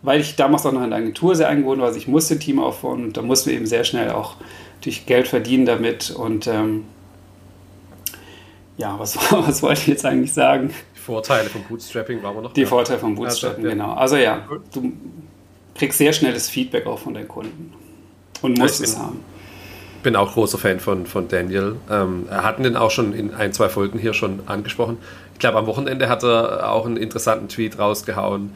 weil ich damals auch noch in der Agentur sehr eingebunden war, also ich musste ein Team aufbauen und da mussten wir eben sehr schnell auch durch Geld verdienen damit und ähm, ja, was, was wollte ich jetzt eigentlich sagen? Die Vorteile vom Bootstrapping waren wir noch. Die da. Vorteile vom Bootstrapping, also, ja. genau. Also ja, du kriegst sehr schnelles Feedback auch von den Kunden und musst es haben. Bin auch großer Fan von, von Daniel. Ähm, er hatten den auch schon in ein, zwei Folgen hier schon angesprochen. Ich glaube, am Wochenende hat er auch einen interessanten Tweet rausgehauen.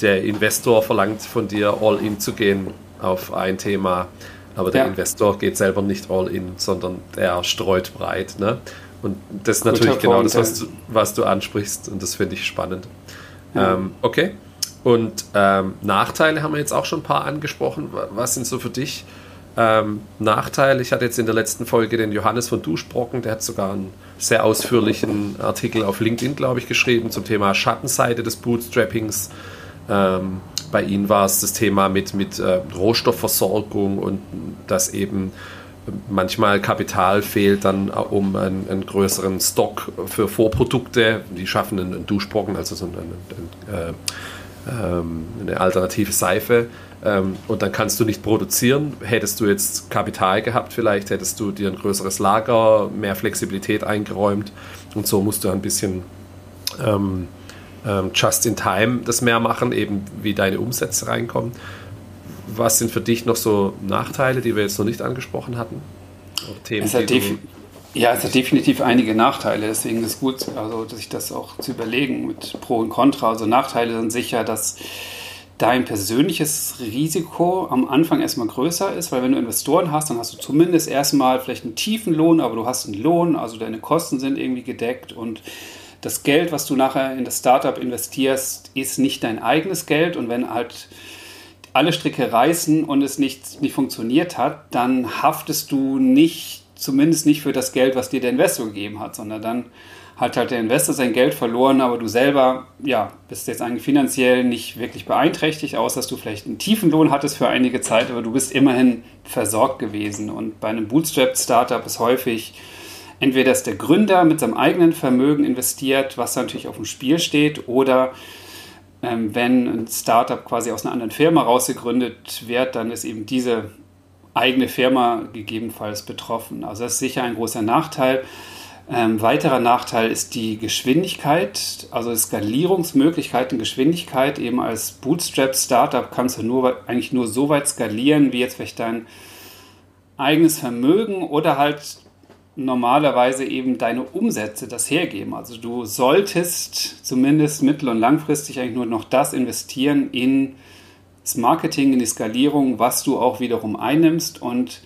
Der Investor verlangt von dir, all in zu gehen auf ein Thema. Aber der ja. Investor geht selber nicht all in, sondern er streut breit. Ne? Und das ist Guter natürlich genau das, was du, was du ansprichst. Und das finde ich spannend. Ja. Ähm, okay. Und ähm, Nachteile haben wir jetzt auch schon ein paar angesprochen. Was sind so für dich ähm, Nachteile? Ich hatte jetzt in der letzten Folge den Johannes von Duschbrocken, der hat sogar einen sehr ausführlichen Artikel auf LinkedIn, glaube ich, geschrieben zum Thema Schattenseite des Bootstrappings. Ähm, bei Ihnen war es das Thema mit, mit äh, Rohstoffversorgung und dass eben manchmal Kapital fehlt dann äh, um einen, einen, größeren Stock für Vorprodukte. Die schaffen einen, Duschbrocken, also so einen, einen, äh, ähm, eine alternative Seife. Ähm, und dann kannst du nicht produzieren. Hättest du jetzt Kapital gehabt, vielleicht hättest du dir ein größeres Lager, mehr Flexibilität eingeräumt. Und so musst du ein bisschen ähm, ähm, just in time das mehr machen, eben wie deine Umsätze reinkommen. Was sind für dich noch so Nachteile, die wir jetzt noch nicht angesprochen hatten? Themen, es hat ja, es hat definitiv einige Nachteile, deswegen ist es gut, also sich das auch zu überlegen mit Pro und Contra. Also Nachteile sind sicher, dass dein persönliches Risiko am Anfang erstmal größer ist, weil wenn du Investoren hast, dann hast du zumindest erstmal vielleicht einen tiefen Lohn, aber du hast einen Lohn, also deine Kosten sind irgendwie gedeckt und das Geld, was du nachher in das Startup investierst, ist nicht dein eigenes Geld. Und wenn halt alle Stricke reißen und es nicht, nicht funktioniert hat, dann haftest du nicht, zumindest nicht für das Geld, was dir der Investor gegeben hat, sondern dann hat halt der Investor sein Geld verloren, aber du selber, ja, bist jetzt eigentlich finanziell nicht wirklich beeinträchtigt, außer dass du vielleicht einen tiefen Lohn hattest für einige Zeit, aber du bist immerhin versorgt gewesen. Und bei einem Bootstrap-Startup ist häufig entweder ist der Gründer mit seinem eigenen Vermögen investiert, was natürlich auf dem Spiel steht, oder ähm, wenn ein Startup quasi aus einer anderen Firma rausgegründet wird, dann ist eben diese eigene Firma gegebenenfalls betroffen. Also das ist sicher ein großer Nachteil. Ähm, weiterer Nachteil ist die Geschwindigkeit, also Skalierungsmöglichkeiten, Geschwindigkeit. Eben als Bootstrap-Startup kannst du nur, eigentlich nur so weit skalieren, wie jetzt vielleicht dein eigenes Vermögen oder halt normalerweise eben deine Umsätze das hergeben. Also du solltest zumindest mittel- und langfristig eigentlich nur noch das investieren in das Marketing, in die Skalierung, was du auch wiederum einnimmst. Und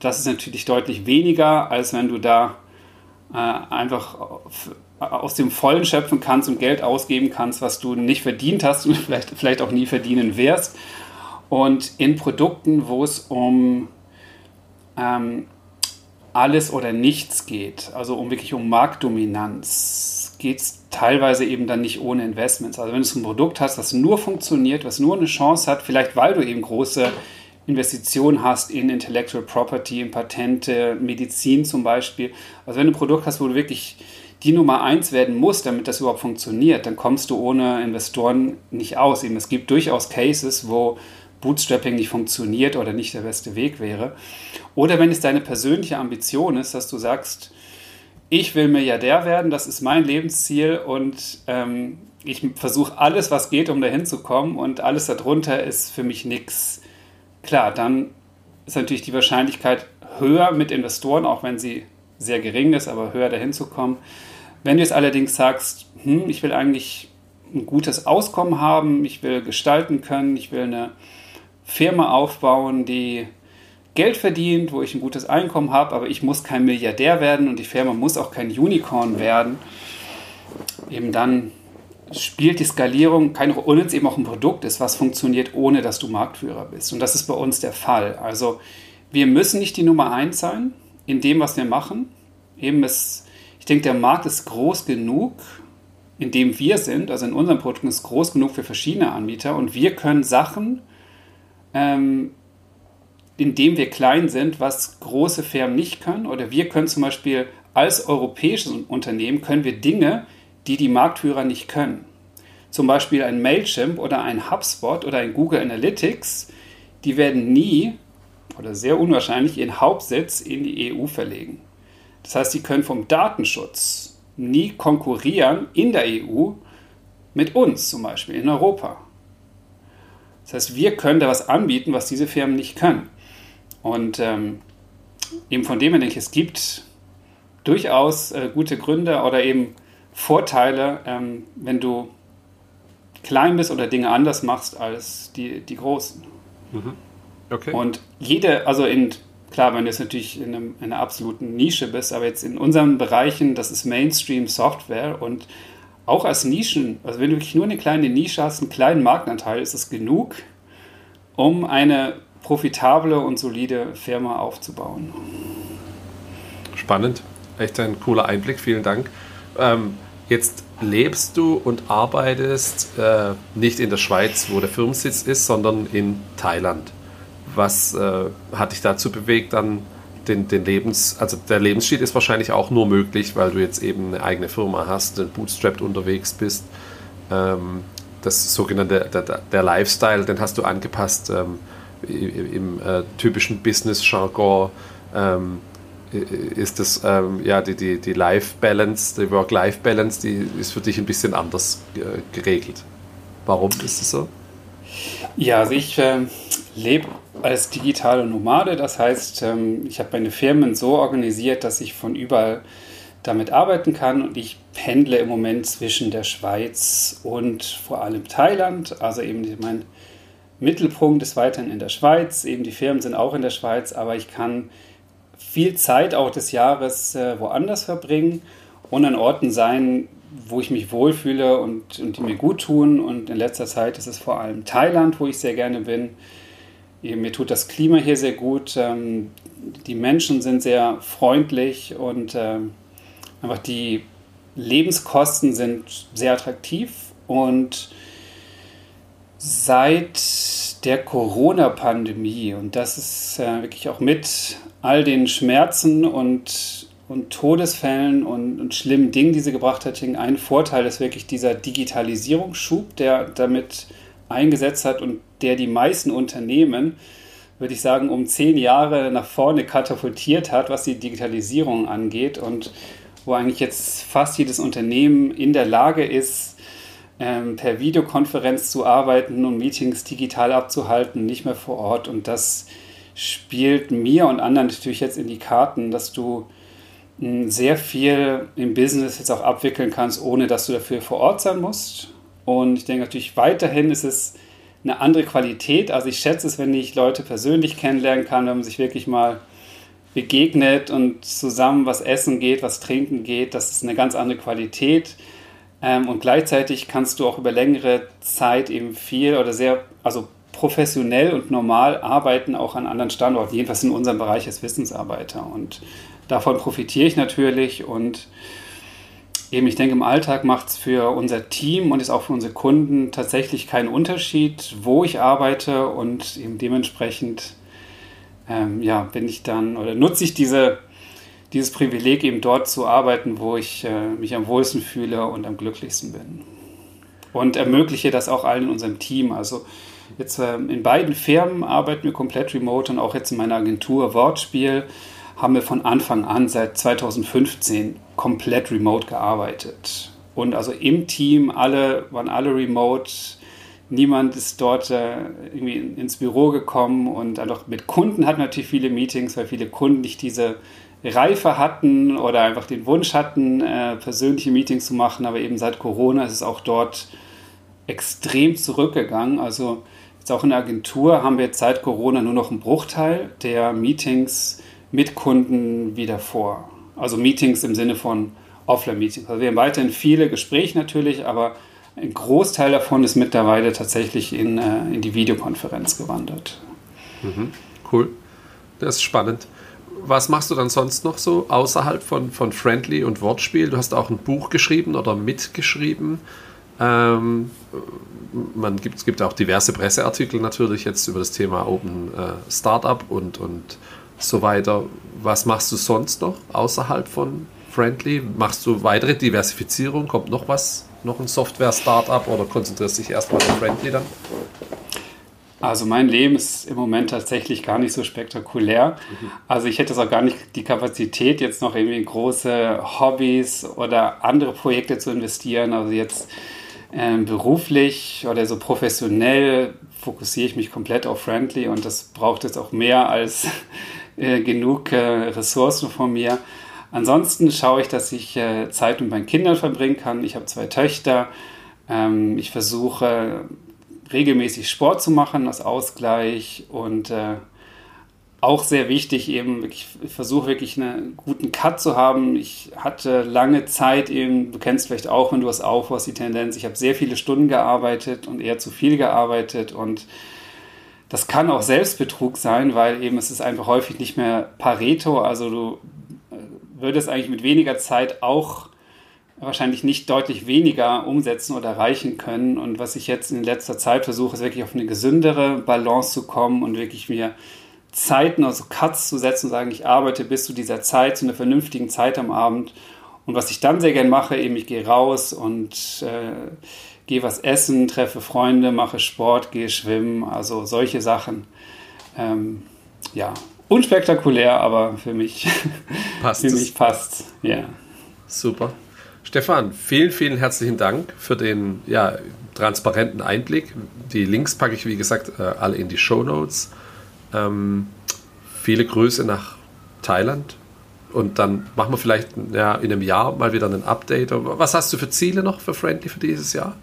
das ist natürlich deutlich weniger, als wenn du da einfach aus dem Vollen schöpfen kannst und Geld ausgeben kannst, was du nicht verdient hast und vielleicht, vielleicht auch nie verdienen wirst. Und in Produkten, wo es um ähm, alles oder nichts geht, also um wirklich um Marktdominanz, geht es teilweise eben dann nicht ohne Investments. Also wenn du ein Produkt hast, was nur funktioniert, was nur eine Chance hat, vielleicht weil du eben große Investitionen hast in Intellectual Property, in Patente, Medizin zum Beispiel. Also wenn du ein Produkt hast, wo du wirklich die Nummer eins werden musst, damit das überhaupt funktioniert, dann kommst du ohne Investoren nicht aus. Eben, es gibt durchaus Cases, wo Bootstrapping nicht funktioniert oder nicht der beste Weg wäre. Oder wenn es deine persönliche Ambition ist, dass du sagst, ich will Milliardär werden, das ist mein Lebensziel und ähm, ich versuche alles, was geht, um dahin zu kommen und alles darunter ist für mich nichts. Klar, dann ist natürlich die Wahrscheinlichkeit höher mit Investoren, auch wenn sie sehr gering ist, aber höher dahin zu kommen. Wenn du jetzt allerdings sagst, hm, ich will eigentlich ein gutes Auskommen haben, ich will gestalten können, ich will eine Firma aufbauen, die Geld verdient, wo ich ein gutes Einkommen habe, aber ich muss kein Milliardär werden und die Firma muss auch kein Unicorn werden. Eben dann spielt die Skalierung keine Rolle, und es eben auch ein Produkt ist, was funktioniert, ohne dass du Marktführer bist. Und das ist bei uns der Fall. Also wir müssen nicht die Nummer eins sein in dem, was wir machen. Eben ist, ich denke, der Markt ist groß genug, in dem wir sind, also in unserem Produkt ist groß genug für verschiedene Anbieter und wir können Sachen ähm, indem wir klein sind, was große Firmen nicht können. Oder wir können zum Beispiel als europäisches Unternehmen können wir Dinge, die die Marktführer nicht können. Zum Beispiel ein Mailchimp oder ein HubSpot oder ein Google Analytics, die werden nie oder sehr unwahrscheinlich ihren Hauptsitz in die EU verlegen. Das heißt, sie können vom Datenschutz nie konkurrieren in der EU mit uns zum Beispiel in Europa. Das heißt, wir können da was anbieten, was diese Firmen nicht können. Und ähm, eben von dem her denke ich, es gibt durchaus äh, gute Gründe oder eben Vorteile, ähm, wenn du klein bist oder Dinge anders machst als die, die Großen. Mhm. Okay. Und jede, also in, klar, wenn du jetzt natürlich in, einem, in einer absoluten Nische bist, aber jetzt in unseren Bereichen, das ist Mainstream Software und auch als Nischen, also wenn du wirklich nur eine kleine Nische hast, einen kleinen Marktanteil, ist es genug, um eine profitable und solide Firma aufzubauen. Spannend, echt ein cooler Einblick, vielen Dank. Ähm, jetzt lebst du und arbeitest äh, nicht in der Schweiz, wo der Firmensitz ist, sondern in Thailand. Was äh, hat dich dazu bewegt, dann den, den Lebens, also der Lebensstil ist wahrscheinlich auch nur möglich, weil du jetzt eben eine eigene Firma hast, bootstrapped unterwegs bist. Ähm, das sogenannte der, der, Lifestyle, den hast du angepasst ähm, im äh, typischen Business-Jargon. Ähm, ist das ähm, ja die, die, die Life-Balance, die Work-Life-Balance, die ist für dich ein bisschen anders äh, geregelt. Warum ist es so? Ja, also ich äh, lebe als digitale Nomade. Das heißt, ähm, ich habe meine Firmen so organisiert, dass ich von überall damit arbeiten kann und ich pendle im Moment zwischen der Schweiz und vor allem Thailand. Also eben mein Mittelpunkt ist weiterhin in der Schweiz. Eben die Firmen sind auch in der Schweiz, aber ich kann viel Zeit auch des Jahres äh, woanders verbringen und an Orten sein, wo ich mich wohlfühle und, und die mir gut tun. Und in letzter Zeit ist es vor allem Thailand, wo ich sehr gerne bin. Mir tut das Klima hier sehr gut. Ähm, die Menschen sind sehr freundlich und ähm, einfach die Lebenskosten sind sehr attraktiv. Und seit der Corona-Pandemie, und das ist äh, wirklich auch mit all den Schmerzen und, und Todesfällen und, und schlimmen Dingen, die sie gebracht hat, ein Vorteil ist wirklich dieser Digitalisierungsschub, der damit eingesetzt hat und der die meisten Unternehmen, würde ich sagen, um zehn Jahre nach vorne katapultiert hat, was die Digitalisierung angeht und wo eigentlich jetzt fast jedes Unternehmen in der Lage ist, ähm, per Videokonferenz zu arbeiten und Meetings digital abzuhalten, nicht mehr vor Ort. Und das spielt mir und anderen natürlich jetzt in die Karten, dass du hm, sehr viel im Business jetzt auch abwickeln kannst, ohne dass du dafür vor Ort sein musst. Und ich denke natürlich weiterhin ist es eine andere Qualität. Also ich schätze es, wenn ich Leute persönlich kennenlernen kann, wenn man sich wirklich mal begegnet und zusammen was essen geht, was trinken geht. Das ist eine ganz andere Qualität. Ähm, und gleichzeitig kannst du auch über längere Zeit eben viel oder sehr, also professionell und normal arbeiten, auch an anderen Standorten, jedenfalls in unserem Bereich als Wissensarbeiter. Und davon profitiere ich natürlich und eben, ich denke, im Alltag macht es für unser Team und ist auch für unsere Kunden tatsächlich keinen Unterschied, wo ich arbeite und eben dementsprechend ähm, ja, bin ich dann oder nutze ich diese, dieses Privileg, eben dort zu arbeiten, wo ich äh, mich am wohlsten fühle und am glücklichsten bin. Und ermögliche das auch allen in unserem Team. Also jetzt äh, in beiden Firmen arbeiten wir komplett remote und auch jetzt in meiner Agentur Wortspiel haben wir von Anfang an seit 2015 komplett remote gearbeitet. Und also im Team, alle waren alle remote. Niemand ist dort äh, irgendwie ins Büro gekommen und einfach mit Kunden hatten natürlich viele Meetings, weil viele Kunden nicht diese Reife hatten oder einfach den Wunsch hatten, äh, persönliche Meetings zu machen. Aber eben seit Corona ist es auch dort extrem zurückgegangen. Also jetzt auch in der Agentur haben wir seit Corona nur noch einen Bruchteil der Meetings mit Kunden wieder vor. Also Meetings im Sinne von Offline-Meetings. Also wir haben weiterhin viele Gespräche natürlich, aber ein Großteil davon ist mittlerweile tatsächlich in, äh, in die Videokonferenz gewandert. Mhm. Cool. Das ist spannend. Was machst du dann sonst noch so außerhalb von, von Friendly und Wortspiel? Du hast auch ein Buch geschrieben oder mitgeschrieben. Ähm, man gibt, es gibt auch diverse Presseartikel natürlich jetzt über das Thema Open äh, Startup und, und so weiter. Was machst du sonst noch außerhalb von Friendly? Machst du weitere Diversifizierung? Kommt noch was? Noch ein Software-Startup oder konzentrierst dich erstmal auf Friendly dann? Also mein Leben ist im Moment tatsächlich gar nicht so spektakulär. Mhm. Also ich hätte es auch gar nicht die Kapazität, jetzt noch irgendwie große Hobbys oder andere Projekte zu investieren. Also jetzt ähm, beruflich oder so professionell fokussiere ich mich komplett auf Friendly und das braucht jetzt auch mehr als äh, genug äh, Ressourcen von mir. Ansonsten schaue ich, dass ich äh, Zeit mit meinen Kindern verbringen kann. Ich habe zwei Töchter. Ähm, ich versuche regelmäßig Sport zu machen als Ausgleich und äh, auch sehr wichtig eben, ich versuche wirklich einen guten Cut zu haben. Ich hatte lange Zeit eben, du kennst vielleicht auch, wenn du was aufhörst, die Tendenz, ich habe sehr viele Stunden gearbeitet und eher zu viel gearbeitet und das kann auch Selbstbetrug sein, weil eben es ist einfach häufig nicht mehr Pareto, also du äh, würdest eigentlich mit weniger Zeit auch wahrscheinlich nicht deutlich weniger umsetzen oder erreichen können. Und was ich jetzt in letzter Zeit versuche, ist wirklich auf eine gesündere Balance zu kommen und wirklich mir Zeiten, also Cuts zu setzen und sagen, ich arbeite bis zu dieser Zeit, zu einer vernünftigen Zeit am Abend. Und was ich dann sehr gern mache, eben ich gehe raus und äh, gehe was essen, treffe Freunde, mache Sport, gehe schwimmen, also solche Sachen. Ähm, ja, unspektakulär, aber für mich passt. für mich passt. Ja. Super. Stefan, vielen, vielen herzlichen Dank für den ja, transparenten Einblick. Die Links packe ich, wie gesagt, äh, alle in die Show Notes. Ähm, viele Grüße nach Thailand. Und dann machen wir vielleicht ja, in einem Jahr mal wieder ein Update. Was hast du für Ziele noch für Friendly für dieses Jahr?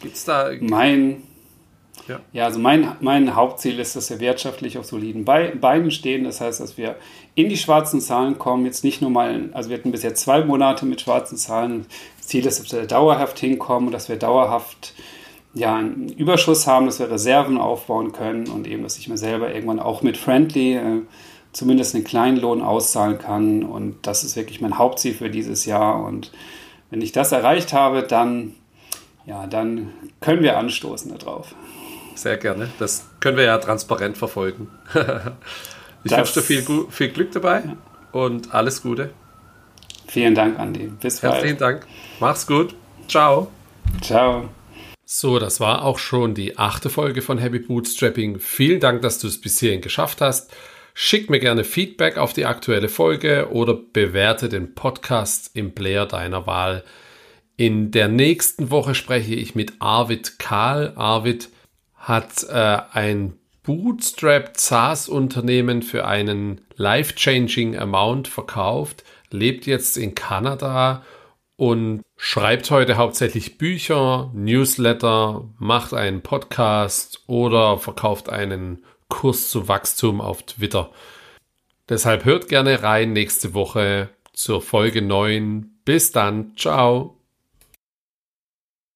Gibt es da. Mein, ja. also mein, mein Hauptziel ist, dass wir wirtschaftlich auf soliden Beinen stehen. Das heißt, dass wir in die schwarzen Zahlen kommen. Jetzt nicht nur mal, also wir hatten bisher zwei Monate mit schwarzen Zahlen. Ziel ist, dass wir dauerhaft hinkommen, dass wir dauerhaft ja, einen Überschuss haben, dass wir Reserven aufbauen können und eben, dass ich mir selber irgendwann auch mit Friendly äh, zumindest einen kleinen Lohn auszahlen kann. Und das ist wirklich mein Hauptziel für dieses Jahr. Und wenn ich das erreicht habe, dann, ja, dann können wir anstoßen darauf. Sehr gerne. Das können wir ja transparent verfolgen. ich das, wünsche dir viel, viel Glück dabei ja. und alles Gute. Vielen Dank, Andi. Bis bald. Herzlichen Dank. Mach's gut. Ciao. Ciao. So, das war auch schon die achte Folge von Happy Bootstrapping. Vielen Dank, dass du es bis hierhin geschafft hast. Schick mir gerne Feedback auf die aktuelle Folge oder bewerte den Podcast im Player deiner Wahl. In der nächsten Woche spreche ich mit Arvid Kahl. Arvid hat äh, ein Bootstrap SaaS-Unternehmen für einen life-changing Amount verkauft, lebt jetzt in Kanada und schreibt heute hauptsächlich Bücher, Newsletter, macht einen Podcast oder verkauft einen Kurs zu Wachstum auf Twitter. Deshalb hört gerne rein nächste Woche zur Folge 9. Bis dann, ciao.